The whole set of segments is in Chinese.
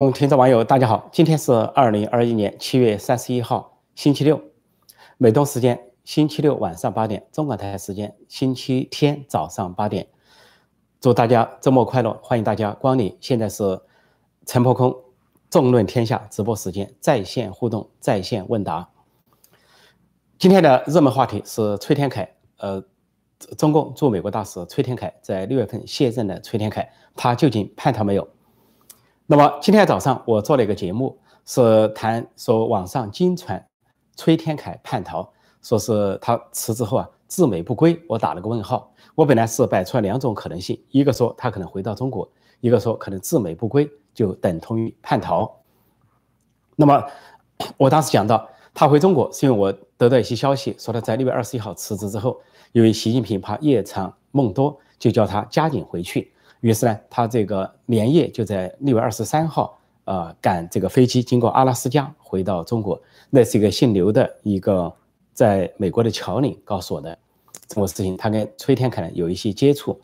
嗯，听众网友大家好，今天是二零二一年七月三十一号，星期六，美东时间星期六晚上八点，中港台时间星期天早上八点，祝大家周末快乐，欢迎大家光临。现在是陈破空众论天下直播时间，在线互动，在线问答。今天的热门话题是崔天凯，呃，中共驻美国大使崔天凯在六月份卸任的崔天凯，他究竟叛逃没有？那么今天早上我做了一个节目，是谈说网上经传崔天凯叛逃，说是他辞职后啊自美不归，我打了个问号。我本来是摆出了两种可能性，一个说他可能回到中国，一个说可能自美不归就等同于叛逃。那么我当时讲到他回中国是因为我得到一些消息，说他在六月二十一号辞职之后，由于习近平怕夜长梦多，就叫他加紧回去。于是呢，他这个连夜就在六月二十三号，呃，赶这个飞机经过阿拉斯加回到中国。那是一个姓刘的一个在美国的侨领告诉我的这个事情，他跟崔天凯呢有一些接触。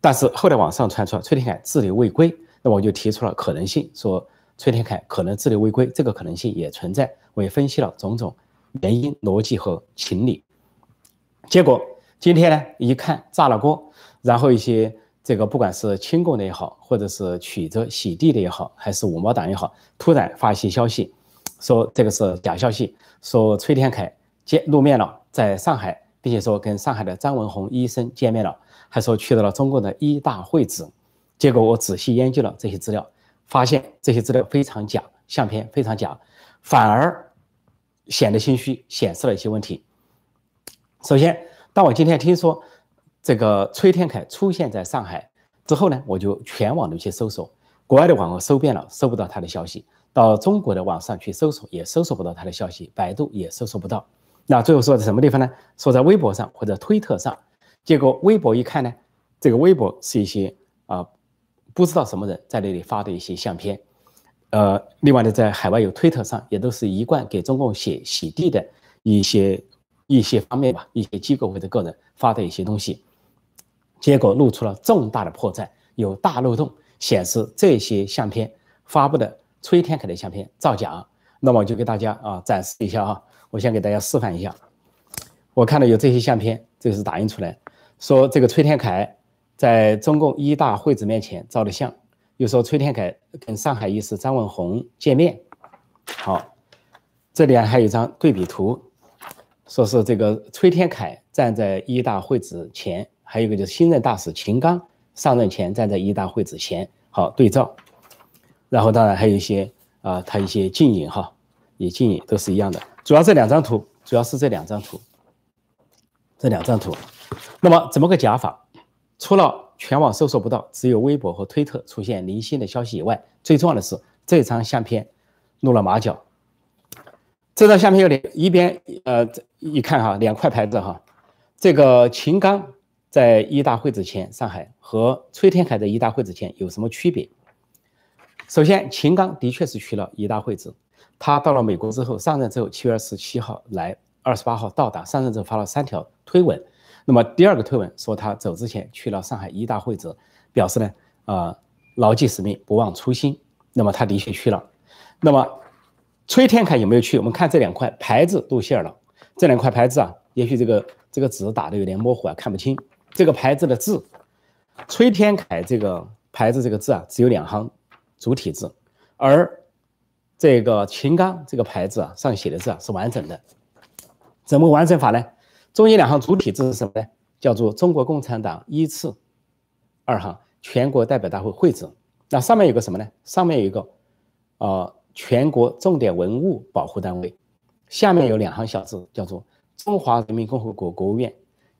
但是后来网上传出崔天凯滞留未归，那我就提出了可能性，说崔天凯可能滞留未归，这个可能性也存在。我也分析了种种原因、逻辑和情理。结果今天呢，一看炸了锅，然后一些。这个不管是亲共的也好，或者是曲折洗地的也好，还是五毛党也好，突然发一些消息，说这个是假消息，说崔天凯见露面了，在上海，并且说跟上海的张文宏医生见面了，还说去到了中国的医大会址。结果我仔细研究了这些资料，发现这些资料非常假，相片非常假，反而显得心虚，显示了一些问题。首先，当我今天听说。这个崔天凯出现在上海之后呢，我就全网的去搜索，国外的网络搜遍了，搜不到他的消息；到中国的网上去搜索，也搜索不到他的消息，百度也搜索不到。那最后说在什么地方呢？说在微博上或者推特上。结果微博一看呢，这个微博是一些啊不知道什么人在那里发的一些相片。呃，另外呢，在海外有推特上也都是一贯给中共写洗地的一些一些方面吧，一些机构或者个人发的一些东西。结果露出了重大的破绽，有大漏洞，显示这些相片发布的崔天凯的相片造假。那么我就给大家啊展示一下啊，我先给大家示范一下。我看到有这些相片，这是打印出来，说这个崔天凯在中共一大会址面前照的相，又说崔天凯跟上海医师张文宏见面。好，这里啊还有一张对比图，说是这个崔天凯站在一大会址前。还有一个就是新任大使秦刚上任前站在一大会址前，好对照，然后当然还有一些啊，他一些近影哈，也近影都是一样的。主要这两张图，主要是这两张图，这两张图。那么怎么个假法？除了全网搜索不到，只有微博和推特出现零星的消息以外，最重要的是这张相片露了马脚。这张相片有两一边呃一看哈，两块牌子哈，这个秦刚。在一大会址前，上海和崔天凯的一大会址前有什么区别？首先，秦刚的确是去了一大会址，他到了美国之后，上任之后，七月二十七号来，二十八号到达，上任之后发了三条推文。那么第二个推文说他走之前去了上海一大会址，表示呢，呃，牢记使命，不忘初心。那么他的确去了。那么崔天凯有没有去？我们看这两块牌子露馅了。这两块牌子啊，也许这个这个纸打的有点模糊啊，看不清。这个牌子的字，崔天凯这个牌子这个字啊，只有两行主体字，而这个秦刚这个牌子啊，上写的字啊是完整的。怎么完整法呢？中间两行主体字是什么呢？叫做中国共产党一次二行全国代表大会会址。那上面有个什么呢？上面有一个呃全国重点文物保护单位，下面有两行小字，叫做中华人民共和国国务院。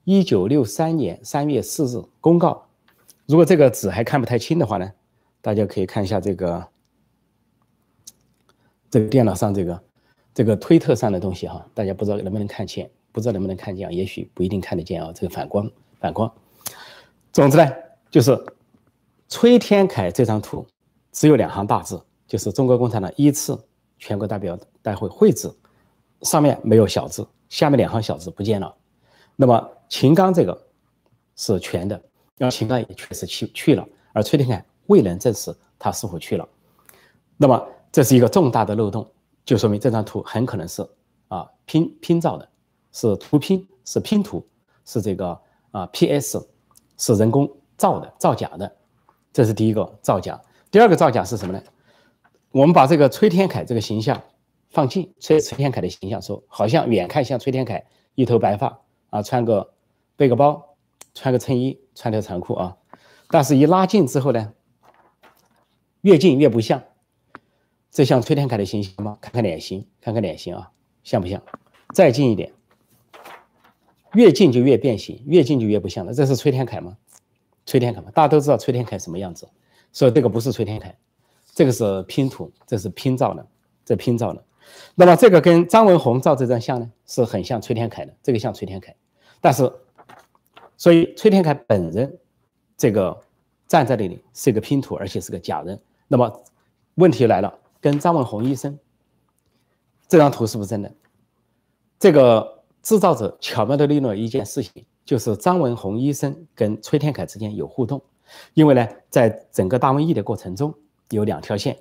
一九六三年三月四日公告。如果这个纸还看不太清的话呢，大家可以看一下这个这个电脑上这个这个推特上的东西哈。大家不知道能不能看见？不知道能不能看见？也许不一定看得见啊。这个反光反光。总之呢，就是崔天凯这张图只有两行大字，就是中国共产党一次全国代表大会会址，上面没有小字，下面两行小字不见了。那么。秦刚这个是全的，因为秦刚也确实去去了，而崔天凯未能证实他是否去了。那么这是一个重大的漏洞，就说明这张图很可能是啊拼拼造的，是图拼，是拼图，是这个啊 PS，是人工造的造假的，这是第一个造假。第二个造假是什么呢？我们把这个崔天凯这个形象放近，崔崔天凯的形象说，好像远看像崔天凯，一头白发啊，穿个背个包，穿个衬衣，穿条长裤啊。但是，一拉近之后呢，越近越不像。这像崔天凯的形象吗？看看脸型，看看脸型啊，像不像？再近一点，越近就越变形，越近就越不像了。这是崔天凯吗？崔天凯吗？大家都知道崔天凯什么样子，所以这个不是崔天凯。这个是拼图，这是拼造的，这拼造的。那么这个跟张文宏照这张相呢，是很像崔天凯的，这个像崔天凯。但是，所以崔天凯本人这个站在那里是一个拼图，而且是个假人。那么问题来了，跟张文宏医生这张图是不是真的？这个制造者巧妙的利用了一件事情，就是张文宏医生跟崔天凯之间有互动，因为呢，在整个大瘟疫的过程中。有两条线，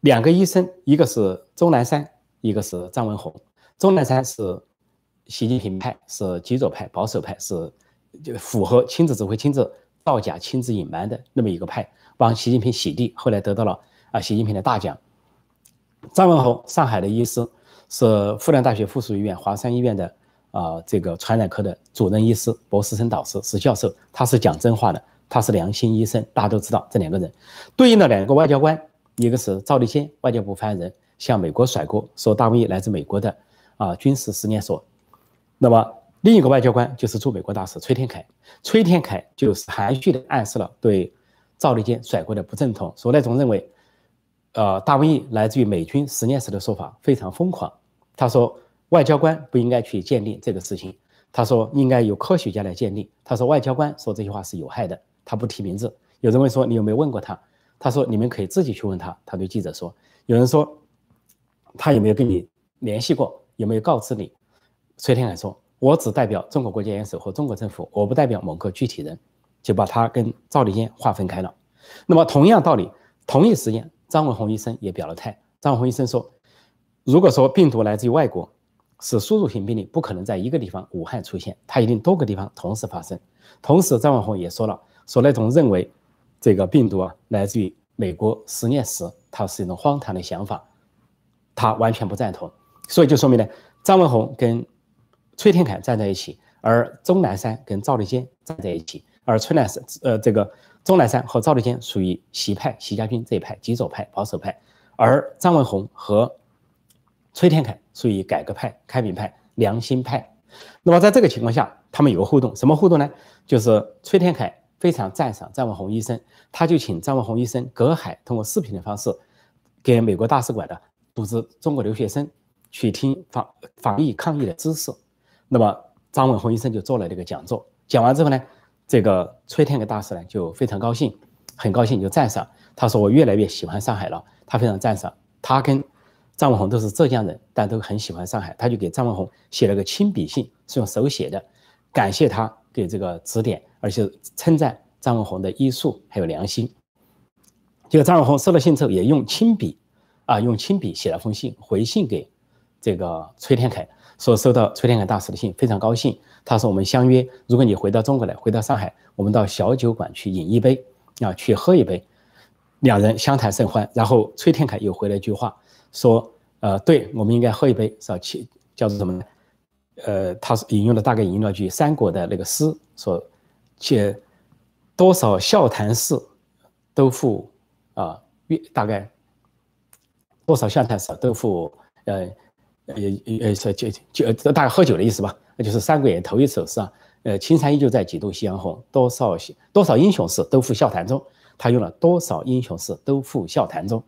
两个医生，一个是钟南山，一个是张文宏。钟南山是习近平派，是极左派、保守派，是就符合亲自指挥、亲自造假、亲自隐瞒的那么一个派，帮习近平洗地，后来得到了啊习近平的大奖。张文宏，上海的医师，是复旦大学附属医院、华山医院的啊这个传染科的主任医师、博士生导师、是教授，他是讲真话的。他是良心医生，大家都知道这两个人对应的两个外交官，一个是赵立坚，外交部发言人，向美国甩锅，说大瘟疫来自美国的啊军事实验所。那么另一个外交官就是驻美国大使崔天凯，崔天凯就是含蓄的暗示了对赵立坚甩锅的不正统，说那种认为，呃大瘟疫来自于美军实验室的说法非常疯狂。他说外交官不应该去鉴定这个事情，他说应该由科学家来鉴定。他说外交官说这些话是有害的。他不提名字，有人问说你有没有问过他？他说你们可以自己去问他。他对记者说，有人说他有没有跟你联系过？有没有告知你？崔天凯说，我只代表中国国家元首和中国政府，我不代表某个具体人，就把他跟赵立坚划分开了。那么同样道理，同一时间，张文宏医生也表了态。张文宏医生说，如果说病毒来自于外国，是输入型病例，不可能在一个地方武汉出现，它一定多个地方同时发生。同时，张文宏也说了。说那种认为这个病毒啊来自于美国实验室，它是一种荒唐的想法，他完全不赞同。所以就说明呢，张文宏跟崔天凯站在一起，而钟南山跟赵立坚站在一起，而崔南山呃这个钟南山和赵立坚属于习派习家军这一派极左派保守派，而张文宏和崔天凯属于改革派开明派良心派。那么在这个情况下，他们有个互动，什么互动呢？就是崔天凯。非常赞赏张文宏医生，他就请张文宏医生隔海通过视频的方式，给美国大使馆的组织中国留学生去听防防疫抗疫的知识。那么张文宏医生就做了这个讲座，讲完之后呢，这个崔天凯大师呢就非常高兴，很高兴就赞赏，他说我越来越喜欢上海了。他非常赞赏，他跟张文宏都是浙江人，但都很喜欢上海，他就给张文宏写了个亲笔信，是用手写的，感谢他给这个指点。而且称赞张文宏的医术还有良心。结果张文宏收了信之后，也用亲笔啊，用亲笔写了封信回信给这个崔天凯，说收到崔天凯大使的信，非常高兴。他说：“我们相约，如果你回到中国来，回到上海，我们到小酒馆去饮一杯啊，去喝一杯。”两人相谈甚欢。然后崔天凯又回了一句话，说：“呃，对，我们应该喝一杯，是吧？去叫做什么呢？呃，他引用了大概引用了句三国的那个诗，说。”且多少笑谈事，都付啊，约大概多少笑谈事都付呃呃呃就就就大概喝酒的意思吧，那就是《三国演义》头一首诗啊，呃，青山依旧在，几度夕阳红，多少多少英雄事都付笑谈中。他用了多少英雄事都付笑谈中，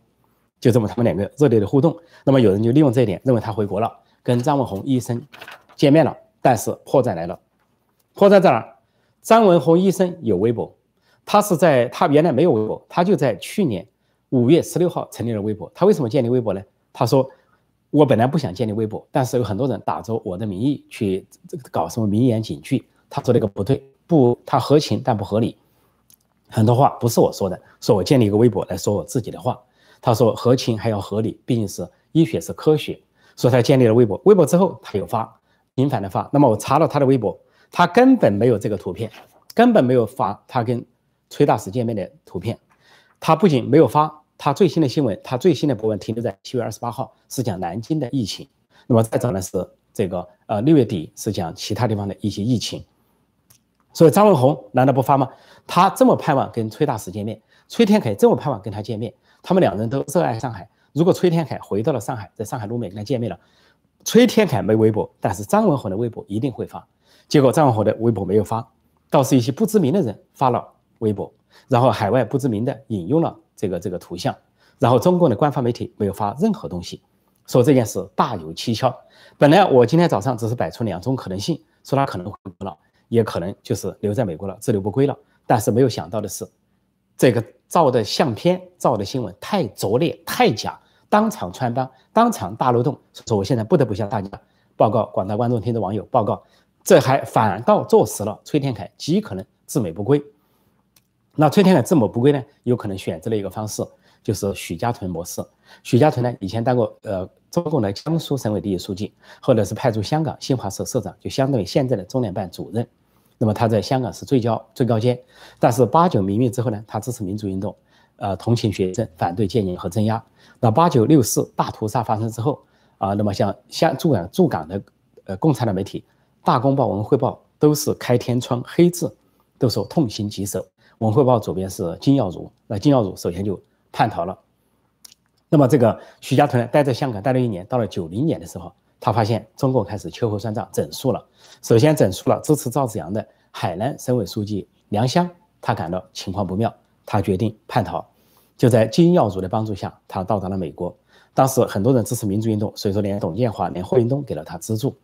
就这么他们两个热烈的互动。那么有人就利用这一点，认为他回国了，跟张文宏医生见面了。但是破绽来了，破绽在哪？张文宏医生有微博，他是在他原来没有微博，他就在去年五月十六号成立了微博。他为什么建立微博呢？他说：“我本来不想建立微博，但是有很多人打着我的名义去搞什么名言警句。”他说那个不对，不，他合情但不合理，很多话不是我说的，说我建立一个微博来说我自己的话。他说合情还要合理，毕竟是医学是科学，所以他建立了微博。微博之后他又发，频繁的发。那么我查了他的微博，他根本没有这个图片，根本没有发他跟崔大使见面的图片。他不仅没有发他最新的新闻，他最新的博文停留在七月二十八号，是讲南京的疫情。那么再早呢是这个呃六月底是讲其他地方的一些疫情。所以张文宏难道不发吗？他这么盼望跟崔大使见面，崔天凯这么盼望跟他见面，他们两人都热爱上海。如果崔天凯回到了上海，在上海路面跟他见面了，崔天凯没微博，但是张文宏的微博一定会发。结果张文宏的微博没有发，倒是一些不知名的人发了微博，然后海外不知名的引用了这个这个图像，然后中共的官方媒体没有发任何东西，说这件事大有蹊跷。本来我今天早上只是摆出两种可能性，说他可能回国了。也可能就是留在美国了，滞留不归了。但是没有想到的是，这个照的相片、照的新闻太拙劣、太假，当场穿帮，当场大漏洞。所以我现在不得不向大家报告，广大观众、听众、网友报告，这还反倒坐实了崔天凯极可能自美不归。那崔天凯自美不归呢？有可能选择了一个方式，就是许家屯模式。许家屯呢，以前当过呃。中共的江苏省委第一书记，后来是派驻香港新华社社长，就相当于现在的中联办主任。那么他在香港是最高最高阶。但是八九民运之后呢，他支持民主运动，呃，同情学生，反对戒严和镇压。那八九六四大屠杀发生之后啊，那么像香驻港驻港的呃共产党媒体，《大公报》《文汇报》都是开天窗黑字，都说痛心疾首。《文汇报》主编是金耀儒，那金耀儒首先就叛逃了。那么这个许家屯待在香港待了一年，到了九零年的时候，他发现中共开始秋后算账，整肃了。首先整肃了支持赵紫阳的海南省委书记梁湘，他感到情况不妙，他决定叛逃。就在金耀祖的帮助下，他到达了美国。当时很多人支持民主运动，所以说连董建华、连霍英东给了他资助，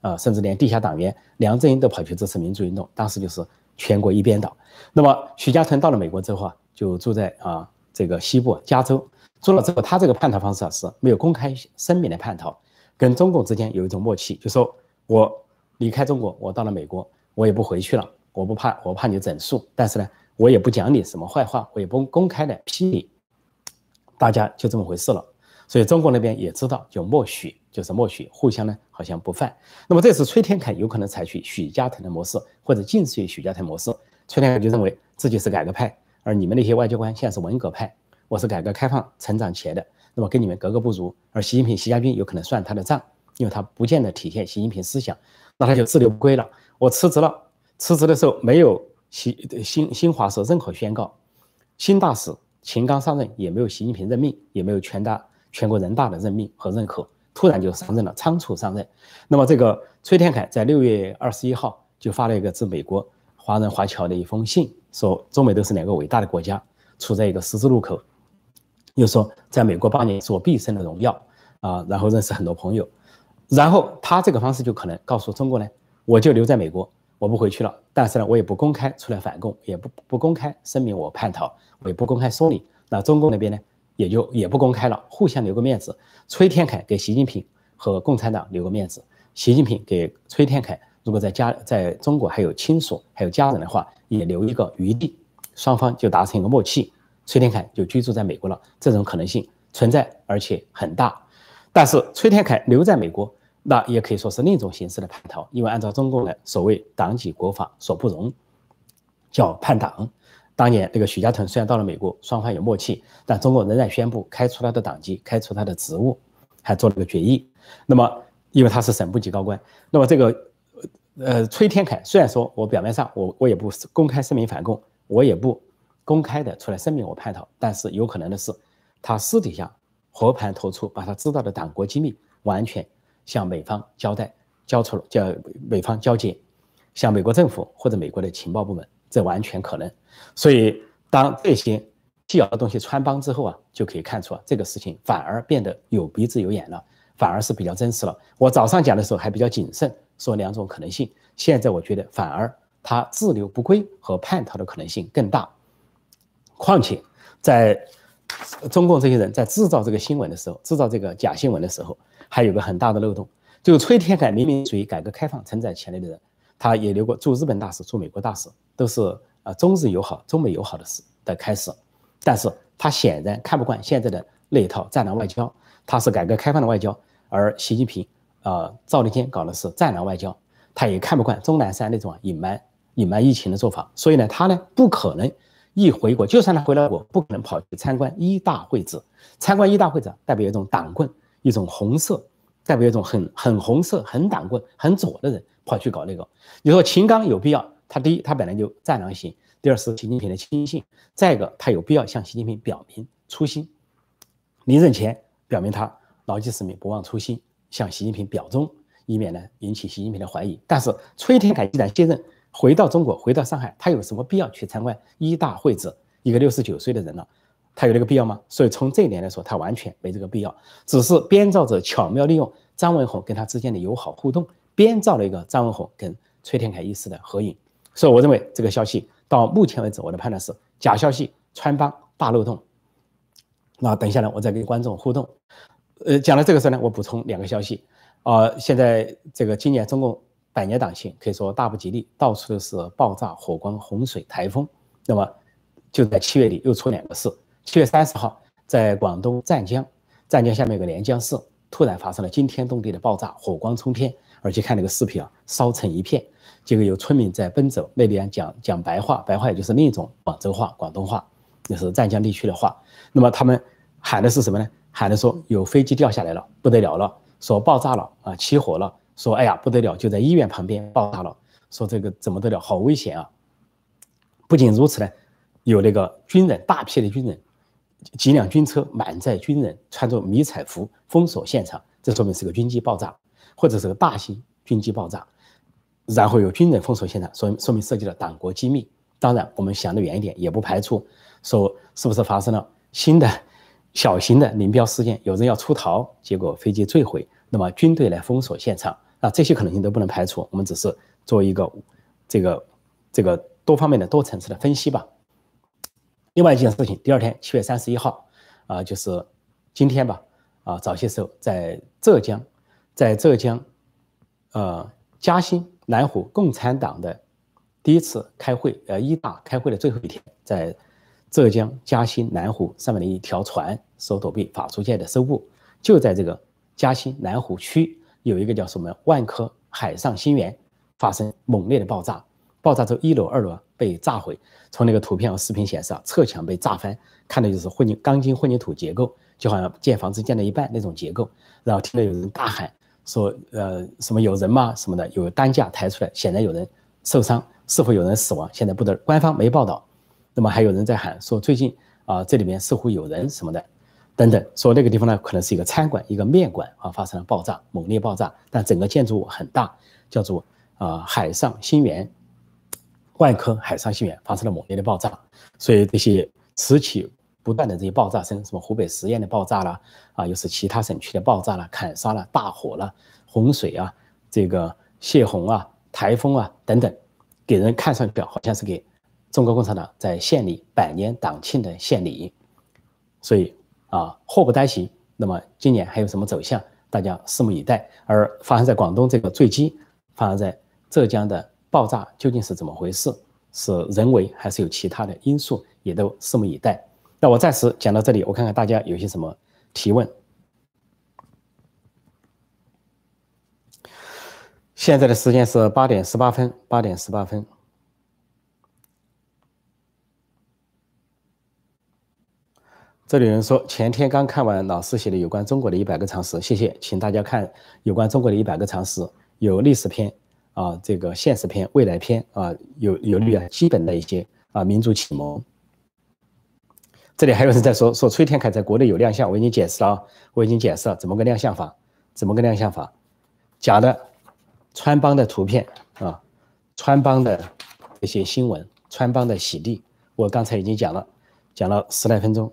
啊，甚至连地下党员梁振英都跑去支持民主运动。当时就是全国一边倒。那么许家屯到了美国之后啊，就住在啊这个西部加州。做了之后，他这个叛逃方式啊是没有公开声明的叛逃，跟中共之间有一种默契，就说我离开中国，我到了美国，我也不回去了，我不怕，我怕你整肃，但是呢，我也不讲你什么坏话，我也不公开的批你，大家就这么回事了。所以中国那边也知道，就默许，就是默许，互相呢好像不犯。那么这次崔天凯有可能采取许家屯的模式，或者近似于许家屯模式，崔天凯就认为自己是改革派，而你们那些外交官现在是文革派。我是改革开放成长起来的，那么跟你们格格不入，而习近平、习家军有可能算他的账，因为他不见得体现习近平思想，那他就自留不归了。我辞职了，辞职的时候没有习新新华社任何宣告，新大使秦刚上任也没有习近平任命，也没有全大全国人大的任命和认可，突然就上任了，仓促上任。那么这个崔天凯在六月二十一号就发了一个致美国华人华侨的一封信，说中美都是两个伟大的国家，处在一个十字路口。又说，在美国八年是我毕生的荣耀啊，然后认识很多朋友，然后他这个方式就可能告诉中国呢，我就留在美国，我不回去了，但是呢，我也不公开出来反共，也不不公开声明我叛逃，我也不公开说你，那中共那边呢，也就也不公开了，互相留个面子。崔天凯给习近平和共产党留个面子，习近平给崔天凯，如果在家在中国还有亲属还有家人的话，也留一个余地，双方就达成一个默契。崔天凯就居住在美国了，这种可能性存在，而且很大。但是崔天凯留在美国，那也可以说是另一种形式的叛逃，因为按照中共的所谓“党纪国法所不容”，叫叛党。当年那个许家屯虽然到了美国，双方有默契，但中国仍然宣布开除他的党籍，开除他的职务，还做了个决议。那么，因为他是省部级高官，那么这个呃崔天凯虽然说我表面上我我也不公开声明反共，我也不。公开的出来声明我叛逃，但是有可能的是，他私底下和盘托出，把他知道的党国机密完全向美方交代，交出了叫美方交接，向美国政府或者美国的情报部门，这完全可能。所以当这些细小的东西穿帮之后啊，就可以看出啊，这个事情反而变得有鼻子有眼了，反而是比较真实了。我早上讲的时候还比较谨慎，说两种可能性，现在我觉得反而他自留不归和叛逃的可能性更大。况且，在中共这些人在制造这个新闻的时候，制造这个假新闻的时候，还有个很大的漏洞，就崔天凯明明属于改革开放承载潜力的人，他也留过驻日本大使、驻美国大使，都是呃中日友好、中美友好的事的开始，但是他显然看不惯现在的那一套战狼外交，他是改革开放的外交，而习近平呃赵立坚搞的是战狼外交，他也看不惯钟南山那种隐瞒隐瞒疫情的做法，所以呢，他呢不可能一回国，就算他回来国，不可能跑去参观一大会址，参观一大会址代表一种党棍，一种红色，代表一种很很红色、很党棍、很左的人跑去搞那个。你说秦刚有必要？他第一，他本来就战狼型。第二是习近平的亲信，再一个他有必要向习近平表明初心，临任前表明他牢记使命，不忘初心，向习近平表忠，以免呢引起习近平的怀疑。但是崔天凯既然接任，回到中国，回到上海，他有什么必要去参观一大会址？一个六十九岁的人了，他有这个必要吗？所以从这一点来说，他完全没这个必要，只是编造者巧妙利用张文宏跟他之间的友好互动，编造了一个张文宏跟崔天凯医师的合影。所以我认为这个消息。到目前为止，我的判断是假消息、穿帮、大漏洞。那等一下呢，我再跟观众互动。呃，讲到这个事呢，我补充两个消息。啊，现在这个今年中共百年党庆可以说大不吉利，到处都是爆炸、火光、洪水、台风。那么就在七月底又出两个事。七月三十号，在广东湛江，湛江下面有个连江市，突然发生了惊天动地的爆炸，火光冲天，而且看那个视频啊，烧成一片。结果有村民在奔走，那边讲讲白话，白话也就是另一种广州话、广东话，那是湛江地区的话。那么他们喊的是什么呢？喊的说有飞机掉下来了，不得了了，说爆炸了啊，起火了，说哎呀不得了，就在医院旁边爆炸了，说这个怎么得了，好危险啊！不仅如此呢，有那个军人，大批的军人，几辆军车满载军人，穿着迷彩服封锁现场，这说明是个军机爆炸，或者是个大型军机爆炸。然后有军人封锁现场，说说明涉及了党国机密。当然，我们想得远一点，也不排除说是不是发生了新的小型的林彪事件，有人要出逃，结果飞机坠毁，那么军队来封锁现场啊，这些可能性都不能排除。我们只是做一个这个这个多方面的多层次的分析吧。另外一件事情，第二天七月三十一号啊，就是今天吧啊，早些时候在浙江，在浙江呃嘉兴。南湖共产党的第一次开会，呃，一大开会的最后一天，在浙江嘉兴南湖上面的一条船收躲避法租界的收部，就在这个嘉兴南湖区有一个叫什么万科海上新园发生猛烈的爆炸，爆炸之后一楼二楼被炸毁，从那个图片和视频显示啊，侧墙被炸翻，看的就是混凝钢筋混凝土结构，就好像建房子建了一半那种结构，然后听到有人大喊。说呃什么有人吗？什么的。有担架抬出来，显然有人受伤，是否有人死亡？现在不得官方没报道。那么还有人在喊说最近啊这里面似乎有人什么的，等等。说那个地方呢可能是一个餐馆一个面馆啊发生了爆炸，猛烈爆炸，但整个建筑物很大，叫做啊海上新园，万科海上新园发生了猛烈的爆炸，所以这些此起。不断的这些爆炸声，什么湖北十堰的爆炸了，啊，又是其他省区的爆炸了、砍杀了、大火了、洪水啊，这个泄洪啊、台风啊等等，给人看上去好像是给中国共产党在献礼百年党庆的献礼，所以啊，祸不单行。那么今年还有什么走向，大家拭目以待。而发生在广东这个坠机，发生在浙江的爆炸究竟是怎么回事？是人为还是有其他的因素？也都拭目以待。那我暂时讲到这里，我看看大家有些什么提问。现在的时间是八点十八分，八点十八分。这里有人说，前天刚看完老师写的有关中国的一百个常识，谢谢，请大家看有关中国的一百个常识，有历史篇啊，这个现实篇、未来篇啊，有有利啊基本的一些啊民族启蒙。这里还有人在说说崔天凯在国内有亮相，我已经解释了，我已经解释了怎么个亮相法，怎么个亮相法，假的，穿帮的图片啊，穿帮的这些新闻，穿帮的洗地，我刚才已经讲了，讲了十来分钟。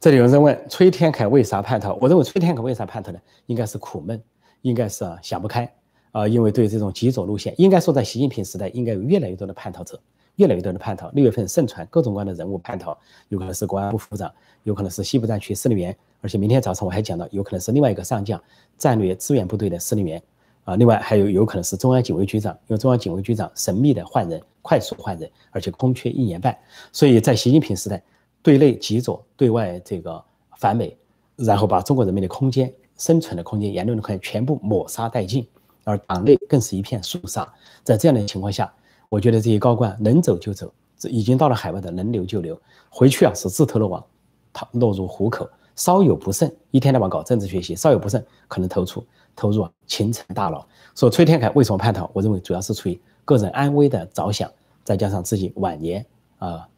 这里有人问崔天凯为啥叛逃？我认为崔天凯为啥叛逃呢？应该是苦闷，应该是想不开。啊，因为对这种极左路线，应该说在习近平时代，应该有越来越多的叛逃者，越来越多的叛逃。六月份盛传各种各样的人物叛逃，有可能是公安部副部长，有可能是西部战区司令员，而且明天早上我还讲到，有可能是另外一个上将，战略支援部队的司令员，啊，另外还有有可能是中央警卫局长，因为中央警卫局长神秘的换人，快速换人，而且空缺一年半，所以在习近平时代，对内极左，对外这个反美，然后把中国人民的空间、生存的空间、言论的空间全部抹杀殆尽，而党内更是一片肃杀。在这样的情况下，我觉得这些高官能走就走，这已经到了海外的能留就留，回去啊是自投罗网，他落入虎口，稍有不慎，一天到晚搞政治学习，稍有不慎可能投出。投入秦城大佬，说崔天凯为什么叛逃？我认为主要是出于个人安危的着想，再加上自己晚年啊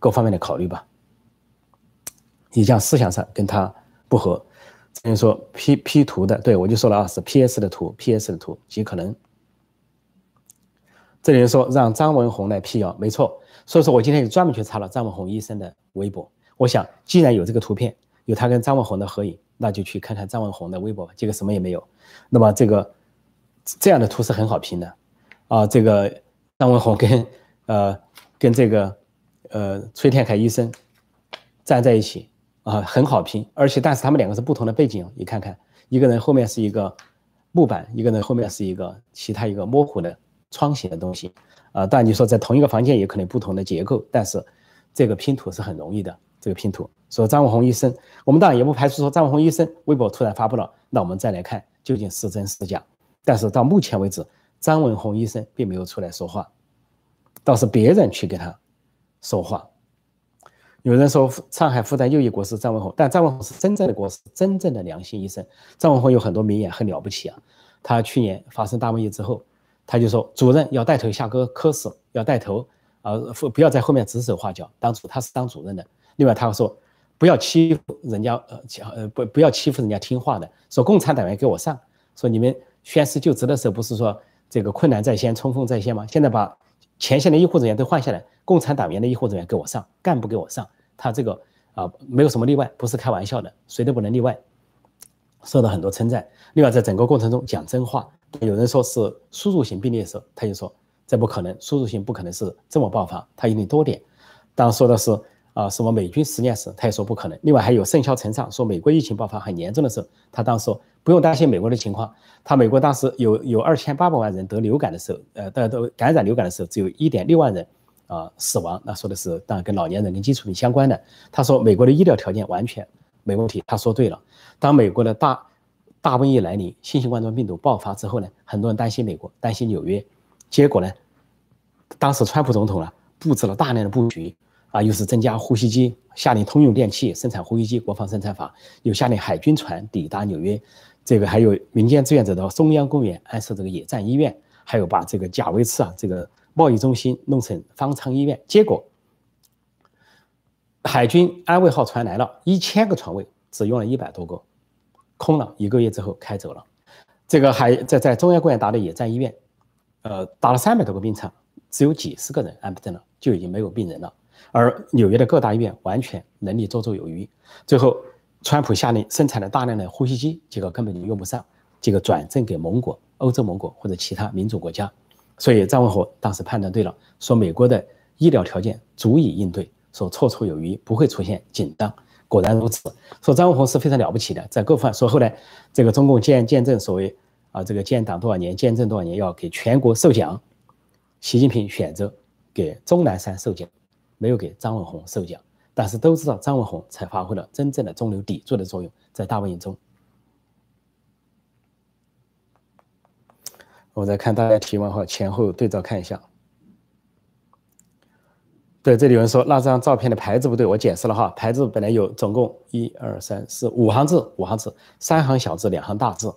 各方面的考虑吧。你像思想上跟他不合，等于说 P P 图的，对我就说了啊，是 P S 的图，P S 的图极可能。这里人说让张文宏来辟谣，没错。所以说我今天就专门去查了张文宏医生的微博。我想既然有这个图片，有他跟张文宏的合影，那就去看看张文宏的微博吧。结果什么也没有。那么这个这样的图是很好评的，啊，这个张文宏跟呃跟这个呃崔天凯医生站在一起啊，很好拼，而且但是他们两个是不同的背景，你看看，一个人后面是一个木板，一个人后面是一个其他一个模糊的窗形的东西，啊，但你说在同一个房间也可能不同的结构，但是这个拼图是很容易的，这个拼图说张文宏医生，我们当然也不排除说张文宏医生微博突然发布了，那我们再来看。究竟是真是假？但是到目前为止，张文宏医生并没有出来说话，倒是别人去给他说话。有人说上海复旦又一国师张文宏，但张文宏是真正的国师，真正的良心医生。张文宏有很多名言，很了不起啊。他去年发生大瘟疫之后，他就说主任要带头下科科室，要带头啊，不要在后面指手画脚。当初他是当主任的。另外他说。不要欺负人家，呃，呃，不，不要欺负人家听话的。说共产党员给我上，说你们宣誓就职的时候不是说这个困难在先，冲锋在先吗？现在把前线的医护人员都换下来，共产党员的医护人员给我上，干部给我上。他这个啊，没有什么例外，不是开玩笑的，谁都不能例外，受到很多称赞。另外，在整个过程中讲真话，有人说是输入型病例的时候，他就说这不可能，输入型不可能是这么爆发，他一定多点。当说的是。啊，什么美军实验室，他也说不可能。另外还有盛嚣尘上说美国疫情爆发很严重的时候，他当时说不用担心美国的情况。他美国当时有有二千八百万人得流感的时候，呃，大家都感染流感的时候，只有一点六万人啊死亡。那说的是当然跟老年人跟基础病相关的。他说美国的医疗条件完全没问题。他说对了。当美国的大大瘟疫来临，新型冠状病毒爆发之后呢，很多人担心美国，担心纽约。结果呢，当时川普总统呢布置了大量的布局。啊，又是增加呼吸机，下令通用电气生产呼吸机，国防生产法又下令海军船抵达纽约，这个还有民间志愿者到中央公园安设这个野战医院，还有把这个贾维茨啊这个贸易中心弄成方舱医院。结果，海军安慰号船来了，一千个床位只用了一百多个，空了一个月之后开走了。这个还在在中央公园打的野战医院，呃，打了三百多个病床，只有几十个人安顿了，就已经没有病人了。而纽约的各大医院完全能力绰绰有余，最后，川普下令生产了大量的呼吸机，结果根本就用不上，结果转赠给盟国、欧洲盟国或者其他民主国家。所以张文宏当时判断对了，说美国的医疗条件足以应对，说绰绰有余，不会出现紧张。果然如此，说张文宏是非常了不起的，在各方说后来这个中共建建政所谓啊这个建党多少年，建政多少年，要给全国授奖，习近平选择给钟南山授奖。没有给张文宏授奖，但是都知道张文宏才发挥了真正的中流砥柱的作用，在大本营中。我再看大家提问哈，前后对照看一下。对，这里有人说那张照片的牌子不对，我解释了哈，牌子本来有总共一二三四五行字，五行字，三行小字，两行大字。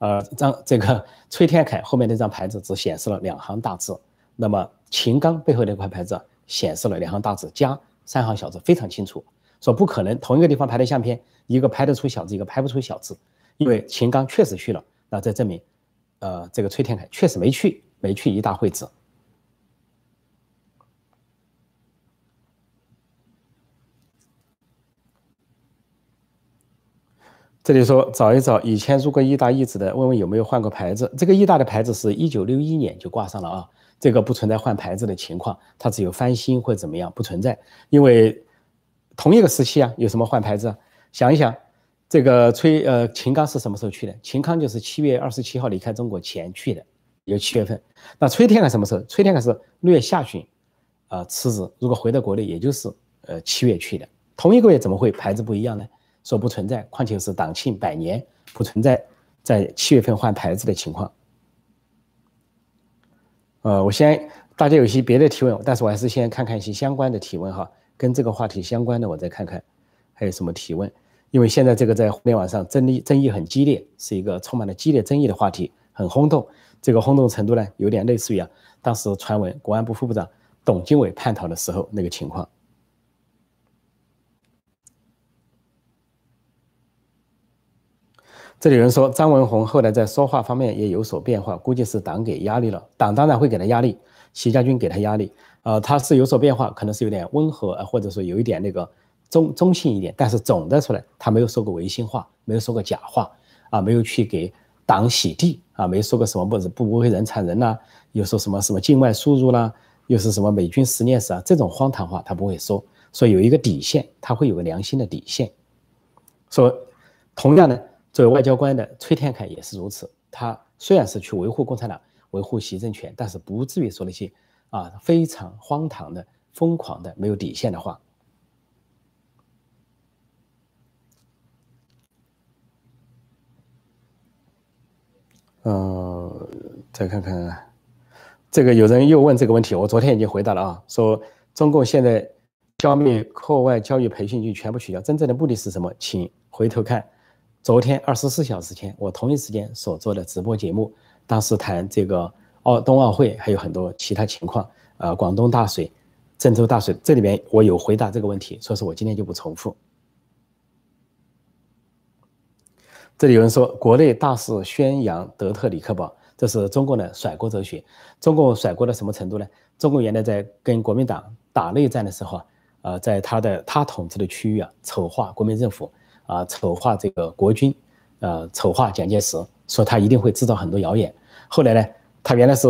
呃，张这个崔天凯后面那张牌子只显示了两行大字，那么秦刚背后那块牌子。显示了两行大字加三行小字，非常清楚。说不可能同一个地方拍的相片，一个拍得出小字，一个拍不出小字。因为秦刚确实去了，那这证明，呃，这个崔天凯确实没去，没去一大会址。这里说找一找以前如果医大医址的，问问有没有换过牌子。这个医大的牌子是一九六一年就挂上了啊。这个不存在换牌子的情况，它只有翻新或者怎么样，不存在。因为同一个时期啊，有什么换牌子？啊想一想，这个崔呃秦刚是什么时候去的？秦刚就是七月二十七号离开中国前去的，有七月份。那崔天凯什么时候？崔天凯是六月下旬啊辞职，如果回到国内，也就是呃七月去的。同一个月怎么会牌子不一样呢？说不存在，况且是党庆百年，不存在在七月份换牌子的情况。呃，我先大家有些别的提问，但是我还是先看看一些相关的提问哈，跟这个话题相关的，我再看看还有什么提问。因为现在这个在互联网上争议争议很激烈，是一个充满了激烈争议的话题，很轰动。这个轰动程度呢，有点类似于啊，当时传闻国安部副部长董经纬叛逃的时候那个情况。这里有人说张文宏后来在说话方面也有所变化，估计是党给压力了。党当然会给他压力，习家军给他压力，呃，他是有所变化，可能是有点温和，或者说有一点那个中中性一点。但是总的说来，他没有说过违心话，没有说过假话，啊，没有去给党洗地，啊，没说过什么不不不会人踩人呐，又说什么什么境外输入啦，又是什么美军实验室啊，这种荒唐话他不会说。所以有一个底线，他会有个良心的底线。说同样的。作为外交官的崔天凯也是如此，他虽然是去维护共产党、维护习政权，但是不至于说那些啊非常荒唐的、疯狂的、没有底线的话。嗯，再看看这个，有人又问这个问题，我昨天已经回答了啊，说中共现在消灭课外教育培训就全部取消，真正的目的是什么？请回头看。昨天二十四小时前，我同一时间所做的直播节目，当时谈这个奥冬奥会，还有很多其他情况，呃，广东大水、郑州大水，这里面我有回答这个问题，所以说我今天就不重复。这里有人说，国内大肆宣扬德特里克堡，这是中共的甩锅哲学。中共甩锅到什么程度呢？中共原来在跟国民党打内战的时候啊，呃，在他的他统治的区域啊，丑化国民政府。啊，丑化这个国军，呃，丑化蒋介石，说他一定会制造很多谣言。后来呢，他原来是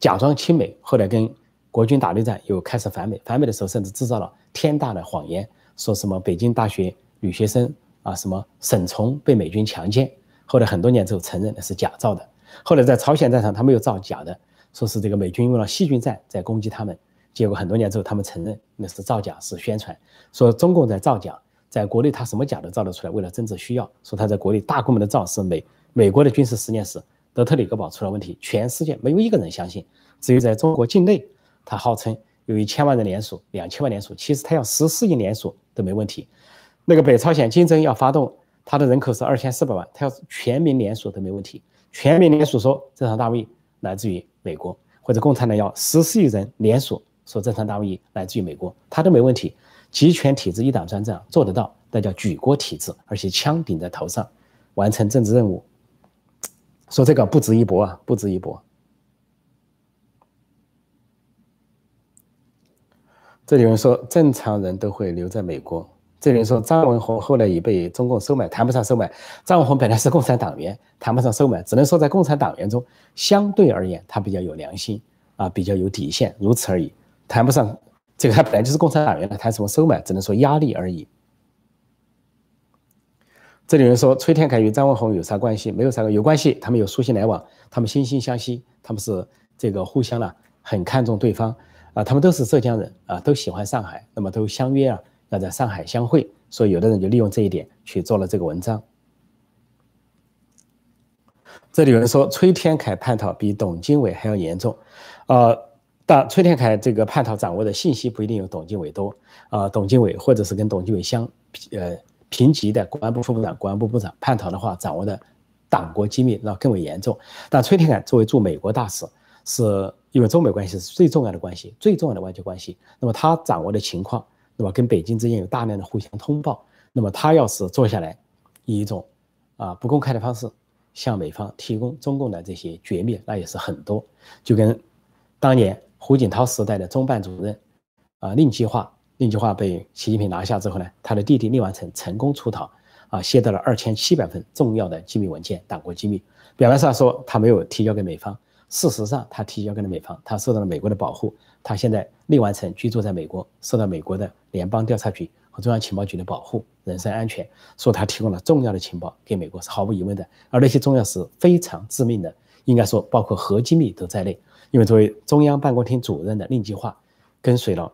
假装亲美，后来跟国军打内战，又开始反美。反美的时候，甚至制造了天大的谎言，说什么北京大学女学生啊，什么沈从被美军强奸。后来很多年之后承认那是假造的。后来在朝鲜战场，他没有造假的，说是这个美军用了细菌战在攻击他们。结果很多年之后，他们承认那是造假，是宣传，说中共在造假。在国内，他什么假都造得出来，为了政治需要，说他在国内大规模的造是美美国的军事实验室德特里克堡出了问题，全世界没有一个人相信，只有在中国境内，他号称有一千万人连署，两千万连署，其实他要十四亿连署都没问题。那个北朝鲜竞争要发动，他的人口是二千四百万，他要全民连署都没问题，全民连署说这场大瘟疫来自于美国，或者共产党要十四亿人连署说这场大瘟疫来自于美国，他都没问题。集权体制一党专政做得到，那叫举国体制，而且枪顶在头上，完成政治任务。说这个不值一驳啊，不值一驳。这里有人说正常人都会留在美国。这里人说张文宏后来已被中共收买，谈不上收买。张文宏本来是共产党员，谈不上收买，只能说在共产党员中相对而言他比较有良心啊，比较有底线，如此而已，谈不上。这个他本来就是共产党员的，谈什么收买，只能说压力而已。这里有人说崔天凯与张文宏有啥关系？没有啥有关系，他们有书信来往，他们惺惺相惜，他们是这个互相呢很看重对方啊，他们都是浙江人啊，都喜欢上海，那么都相约啊要在上海相会，所以有的人就利用这一点去做了这个文章。这里有人说崔天凯叛逃比董经纬还要严重，啊。但崔天凯这个叛逃掌握的信息不一定有董经纬多啊，董经纬或者是跟董经纬相呃平级的公安部副部长、公安部部长叛逃的话，掌握的党国机密那更为严重。但崔天凯作为驻美国大使，是因为中美关系是最重要的关系，最重要的外交关系。那么他掌握的情况，那么跟北京之间有大量的互相通报。那么他要是坐下来，以一种啊不公开的方式向美方提供中共的这些绝密，那也是很多，就跟当年。胡锦涛时代的中办主任，啊，令计划，令计划被习近平拿下之后呢，他的弟弟令完成成功出逃，啊，携带了二千七百份重要的机密文件，党国机密。表面上说他没有提交给美方，事实上他提交给了美方，他受到了美国的保护。他现在令完成居住在美国，受到美国的联邦调查局和中央情报局的保护、人身安全，说他提供了重要的情报给美国是毫无疑问的，而那些重要是非常致命的，应该说包括核机密都在内。因为作为中央办公厅主任的令计划，跟随了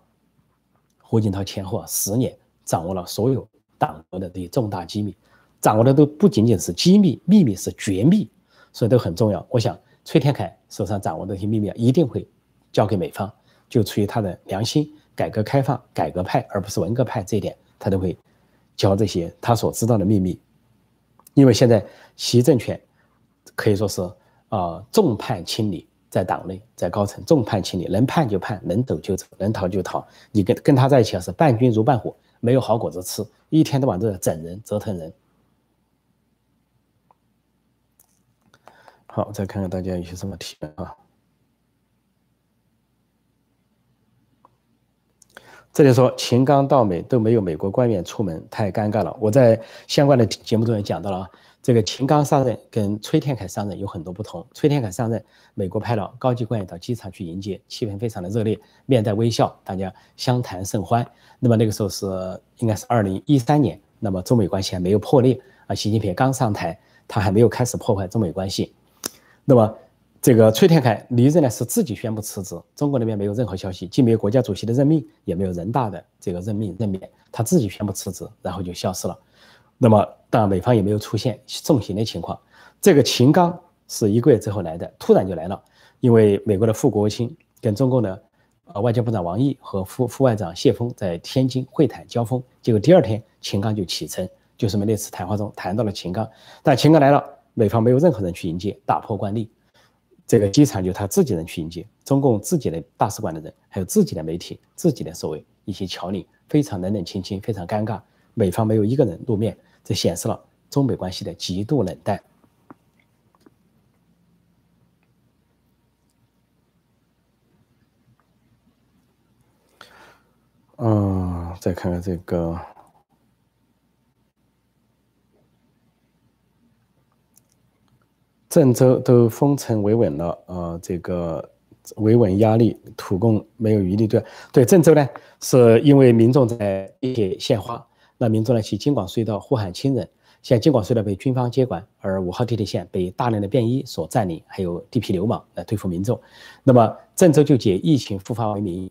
胡锦涛前后十年，掌握了所有党国的这些重大机密，掌握的都不仅仅是机密，秘密是绝密，所以都很重要。我想崔天凯手上掌握的这些秘密啊，一定会交给美方，就出于他的良心。改革开放、改革派而不是文革派这一点，他都会教这些他所知道的秘密。因为现在习政权可以说是啊众叛亲离，在党内在高层众叛亲离，能叛就叛，能走就走，能逃就逃。你跟跟他在一起啊是伴君如伴虎，没有好果子吃，一天到晚都在整人、折腾人。好，再看看大家有些什么提问啊？这里说秦刚到美都没有美国官员出门，太尴尬了。我在相关的节目中也讲到了啊，这个秦刚上任跟崔天凯上任有很多不同。崔天凯上任，美国派了高级官员到机场去迎接，气氛非常的热烈，面带微笑，大家相谈甚欢。那么那个时候是应该是二零一三年，那么中美关系还没有破裂啊，习近平刚上台，他还没有开始破坏中美关系，那么。这个崔天凯离任呢是自己宣布辞职，中国那边没有任何消息，既没有国家主席的任命，也没有人大的这个任命任免，他自己宣布辞职，然后就消失了。那么当然美方也没有出现送行的情况。这个秦刚是一个月之后来的，突然就来了，因为美国的副国务卿跟中共的呃外交部长王毅和副副外长谢峰在天津会谈交锋，结果第二天秦刚就启程，就是我们那次谈话中谈到了秦刚，但秦刚来了，美方没有任何人去迎接，打破惯例。这个机场就他自己人去迎接，中共自己的大使馆的人，还有自己的媒体、自己的所谓一些侨领，非常冷冷清清，非常尴尬。美方没有一个人露面，这显示了中美关系的极度冷淡。嗯，再看看这个。郑州都封城维稳了，呃，这个维稳压力，土共没有余力。对，对，郑州呢，是因为民众在地铁献花，那民众呢去京广隧道呼喊亲人，现在京广隧道被军方接管，而五号地铁线被大量的便衣所占领，还有地痞流氓来对付民众。那么郑州就借疫情复发为名，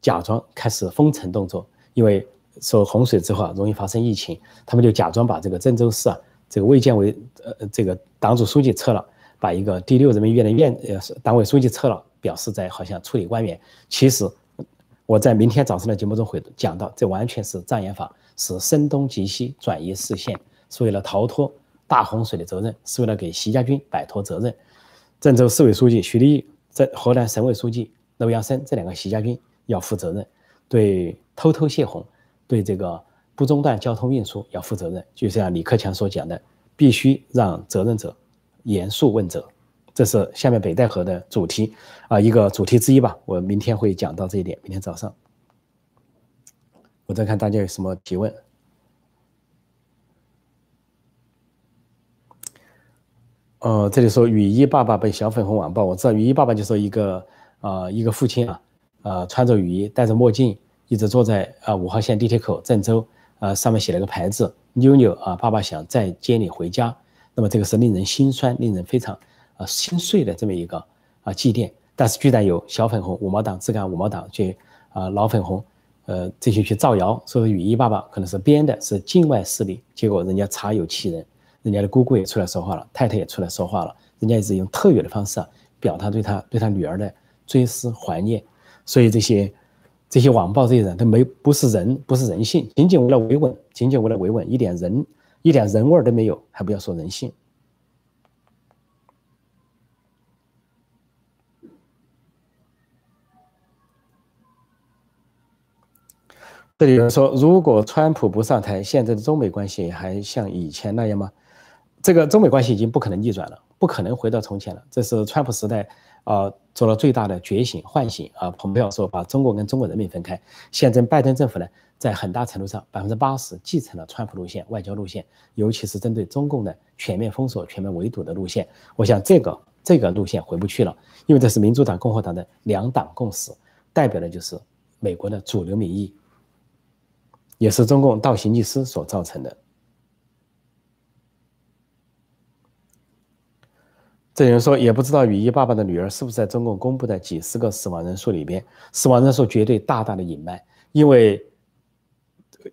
假装开始封城动作，因为受洪水之后啊，容易发生疫情，他们就假装把这个郑州市啊。这个卫健委呃这个党组书记撤了，把一个第六人民医院的院呃党委书记撤了，表示在好像处理官员。其实我在明天早上的节目中会讲到，这完全是障眼法，是声东击西，转移视线，是为了逃脱大洪水的责任，是为了给习家军摆脱责任。郑州市委书记徐立毅，在河南省委书记楼阳生这两个习家军要负责任，对偷偷泄洪，对这个。不中断交通运输要负责任，就像李克强所讲的，必须让责任者严肃问责。这是下面北戴河的主题啊，一个主题之一吧。我明天会讲到这一点，明天早上。我再看大家有什么提问。呃，这里说雨衣爸爸被小粉红网暴，我知道雨衣爸爸就是一个啊一个父亲啊，呃穿着雨衣戴着墨镜，一直坐在啊五号线地铁口郑州。啊，上面写了个牌子，妞妞啊，爸爸想再接你回家。那么这个是令人心酸、令人非常啊心碎的这么一个啊祭奠。但是居然有小粉红、五毛党、自干五毛党去啊老粉红，呃这些去造谣，说雨衣爸爸可能是编的，是境外势力。结果人家查有其人，人家的姑姑也出来说话了，太太也出来说话了，人家也是用特有的方式啊表达对他对他女儿的追思怀念。所以这些。这些网暴这些人，他没不是人，不是人性，仅仅为了维稳，仅仅为了维稳，一点人，一点人味都没有，还不要说人性。这里有人说，如果川普不上台，现在的中美关系还像以前那样吗？这个中美关系已经不可能逆转了，不可能回到从前了。这是川普时代。啊，做了最大的觉醒、唤醒啊！蓬佩奥说把中国跟中国人民分开。现在拜登政府呢，在很大程度上，百分之八十继承了川普路线、外交路线，尤其是针对中共的全面封锁、全面围堵的路线。我想这个这个路线回不去了，因为这是民主党、共和党的两党共识，代表的就是美国的主流民意。也是中共倒行逆施所造成的。这有人说，也不知道雨衣爸爸的女儿是不是在中共公布的几十个死亡人数里边，死亡人数绝对大大的隐瞒，因为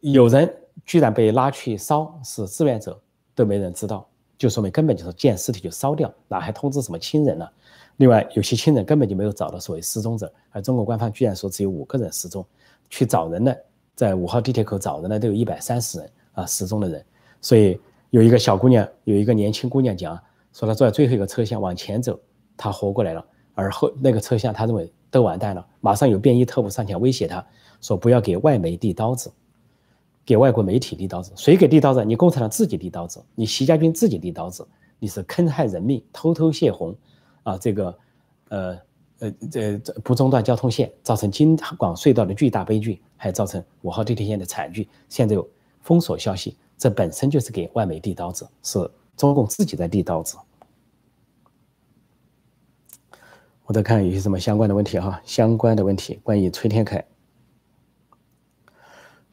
有人居然被拉去烧，是志愿者都没人知道，就说明根本就是见尸体就烧掉，哪还通知什么亲人呢？另外，有些亲人根本就没有找到所谓失踪者，而中国官方居然说只有五个人失踪，去找人呢，在五号地铁口找人的都有一百三十人啊失踪的人，所以有一个小姑娘，有一个年轻姑娘讲。说她坐在最后一个车厢往前走，她活过来了，而后那个车厢他认为都完蛋了，马上有便衣特务上前威胁她，说不要给外媒递刀子，给外国媒体递刀子，谁给递刀子？你共产党自己递刀子，你习家军自己递刀子，你是坑害人命，偷偷泄洪，啊，这个，呃呃这这不中断交通线，造成京广隧道的巨大悲剧，还造成五号地铁线的惨剧，现在有封锁消息，这本身就是给外媒递刀子，是。中共自己在递刀子，我再看有些什么相关的问题哈，相关的问题关于崔天凯，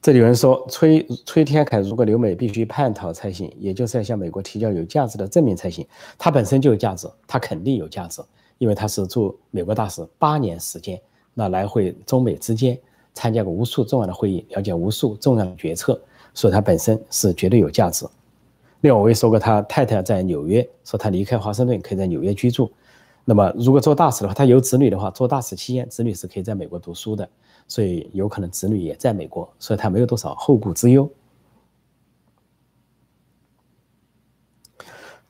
这里有人说崔崔天凯如果留美必须叛逃才行，也就是要向美国提交有价值的证明才行，他本身就有价值，他肯定有价值，因为他是驻美国大使八年时间，那来回中美之间参加过无数重要的会议，了解无数重要的决策，所以他本身是绝对有价值。另外，我也说过，他太太在纽约，说他离开华盛顿可以在纽约居住。那么，如果做大使的话，他有子女的话，做大使期间，子女是可以在美国读书的，所以有可能子女也在美国，所以他没有多少后顾之忧。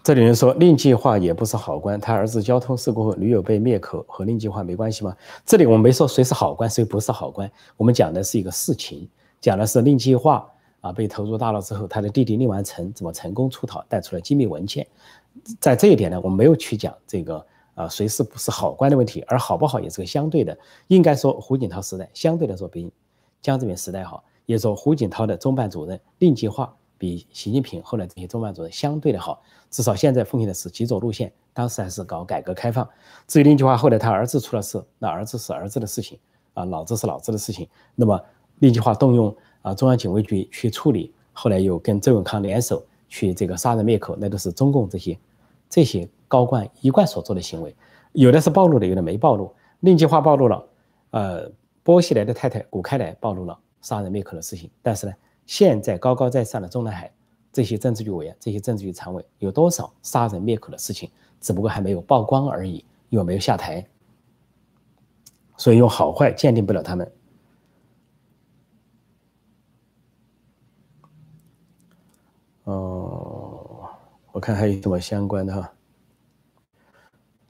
这里人说，令计划也不是好官，他儿子交通事故后，女友被灭口，和令计划没关系吗？这里我们没说谁是好官，谁不是好官，我们讲的是一个事情，讲的是令计划。啊，被投入大牢之后，他的弟弟令完成怎么成功出逃，带出了机密文件？在这一点呢，我们没有去讲这个啊，谁是不是好官的问题，而好不好也是个相对的。应该说，胡锦涛时代相对来说比江泽民时代好，也说胡锦涛的中办主任令计划比习近平后来这些中办主任相对的好。至少现在奉行的是极左路线，当时还是搞改革开放。至于令计划后来他儿子出了事，那儿子是儿子的事情啊，老子是老子的事情。那么令计划动用。啊，中央警卫局去处理，后来又跟周永康联手去这个杀人灭口，那都是中共这些这些高官一贯所做的行为，有的是暴露的，有的没暴露。令计划暴露了，呃，波西来的太太古开来暴露了杀人灭口的事情，但是呢，现在高高在上的中南海这些政治局委员、这些政治局常委有多少杀人灭口的事情？只不过还没有曝光而已，又没有下台，所以用好坏鉴定不了他们。哦，我看还有什么相关的哈？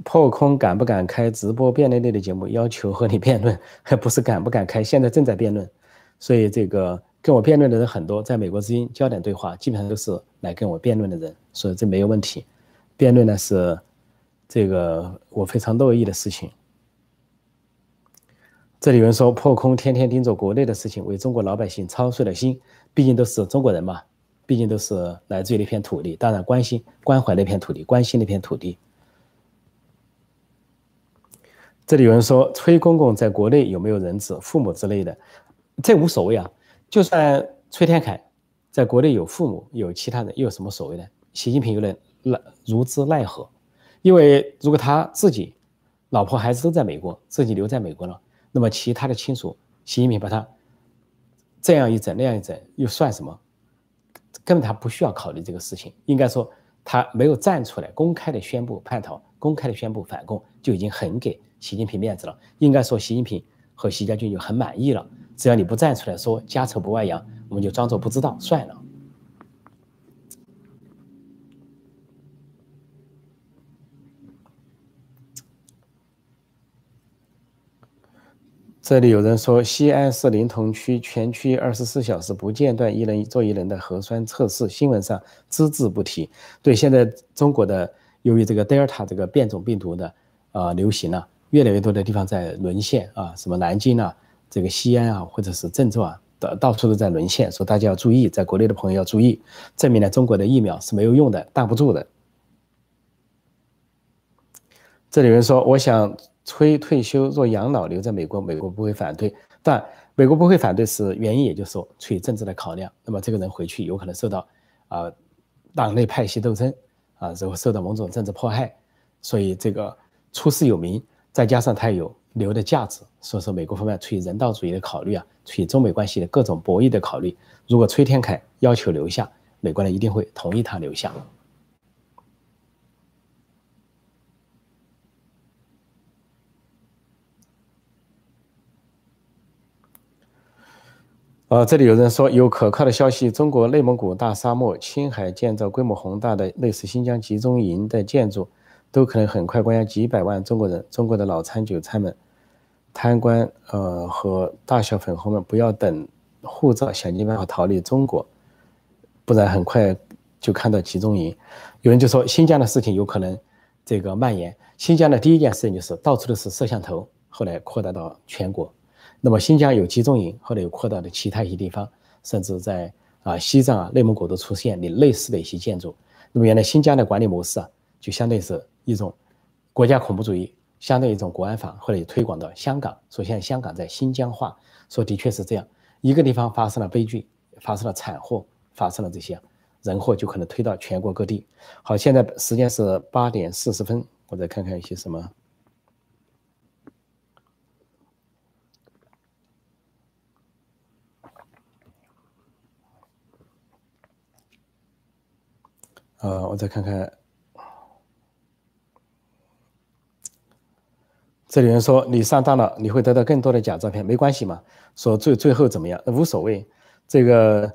破空敢不敢开直播辩论类的节目？要求和你辩论，还 不是敢不敢开？现在正在辩论，所以这个跟我辩论的人很多，在美国之音焦点对话，基本上都是来跟我辩论的人，所以这没有问题。辩论呢是这个我非常乐意的事情。这里有人说破空天天盯着国内的事情，为中国老百姓操碎了心，毕竟都是中国人嘛。毕竟都是来自于那片土地，当然关心、关怀那片土地，关心那片土地。这里有人说崔公公在国内有没有人质、父母之类的，这无所谓啊。就算崔天凯在国内有父母、有其他人，又有什么所谓的？习近平有点奈如之奈何？因为如果他自己老婆孩子都在美国，自己留在美国了，那么其他的亲属，习近平把他这样一整、那样一整，又算什么？根本他不需要考虑这个事情，应该说他没有站出来公开的宣布叛逃，公开的宣布反共，就已经很给习近平面子了。应该说习近平和习家军就很满意了。只要你不站出来说家丑不外扬，我们就装作不知道算了。这里有人说，西安市临潼区全区二十四小时不间断一人做一人的核酸测试，新闻上只字不提。对，现在中国的由于这个德尔塔这个变种病毒的啊流行呢，越来越多的地方在沦陷啊，什么南京啊，这个西安啊，或者是郑州啊，到到处都在沦陷，说大家要注意，在国内的朋友要注意，证明了中国的疫苗是没有用的，挡不住的。这里有人说，我想。催退休，若养老留在美国，美国不会反对。但美国不会反对是原因，也就是说出于政治的考量。那么这个人回去有可能受到啊党内派系斗争啊，然后受到某种政治迫害，所以这个出师有名，再加上他有留的价值，所以说美国方面出于人道主义的考虑啊，出于中美关系的各种博弈的考虑，如果崔天凯要求留下，美国人一定会同意他留下。呃，这里有人说有可靠的消息，中国内蒙古大沙漠、青海建造规模宏大的类似新疆集中营的建筑，都可能很快关押几百万中国人。中国的脑残韭菜们、贪官呃和大小粉红们，不要等护照，想尽办法逃离中国，不然很快就看到集中营。有人就说新疆的事情有可能这个蔓延，新疆的第一件事情就是到处都是摄像头，后来扩大到全国。那么新疆有集中营，后来又扩大的其他一些地方，甚至在啊西藏啊、内蒙古都出现你类似的一些建筑。那么原来新疆的管理模式啊，就相当于是一种国家恐怖主义，相当于一种国安法，后来也推广到香港。首先香港在新疆化，说的确是这样，一个地方发生了悲剧，发生了惨祸，发生了这些人祸，就可能推到全国各地。好，现在时间是八点四十分，我再看看一些什么。呃，我再看看，这里人说你上当了，你会得到更多的假照片，没关系嘛？说最最后怎么样？无所谓。这个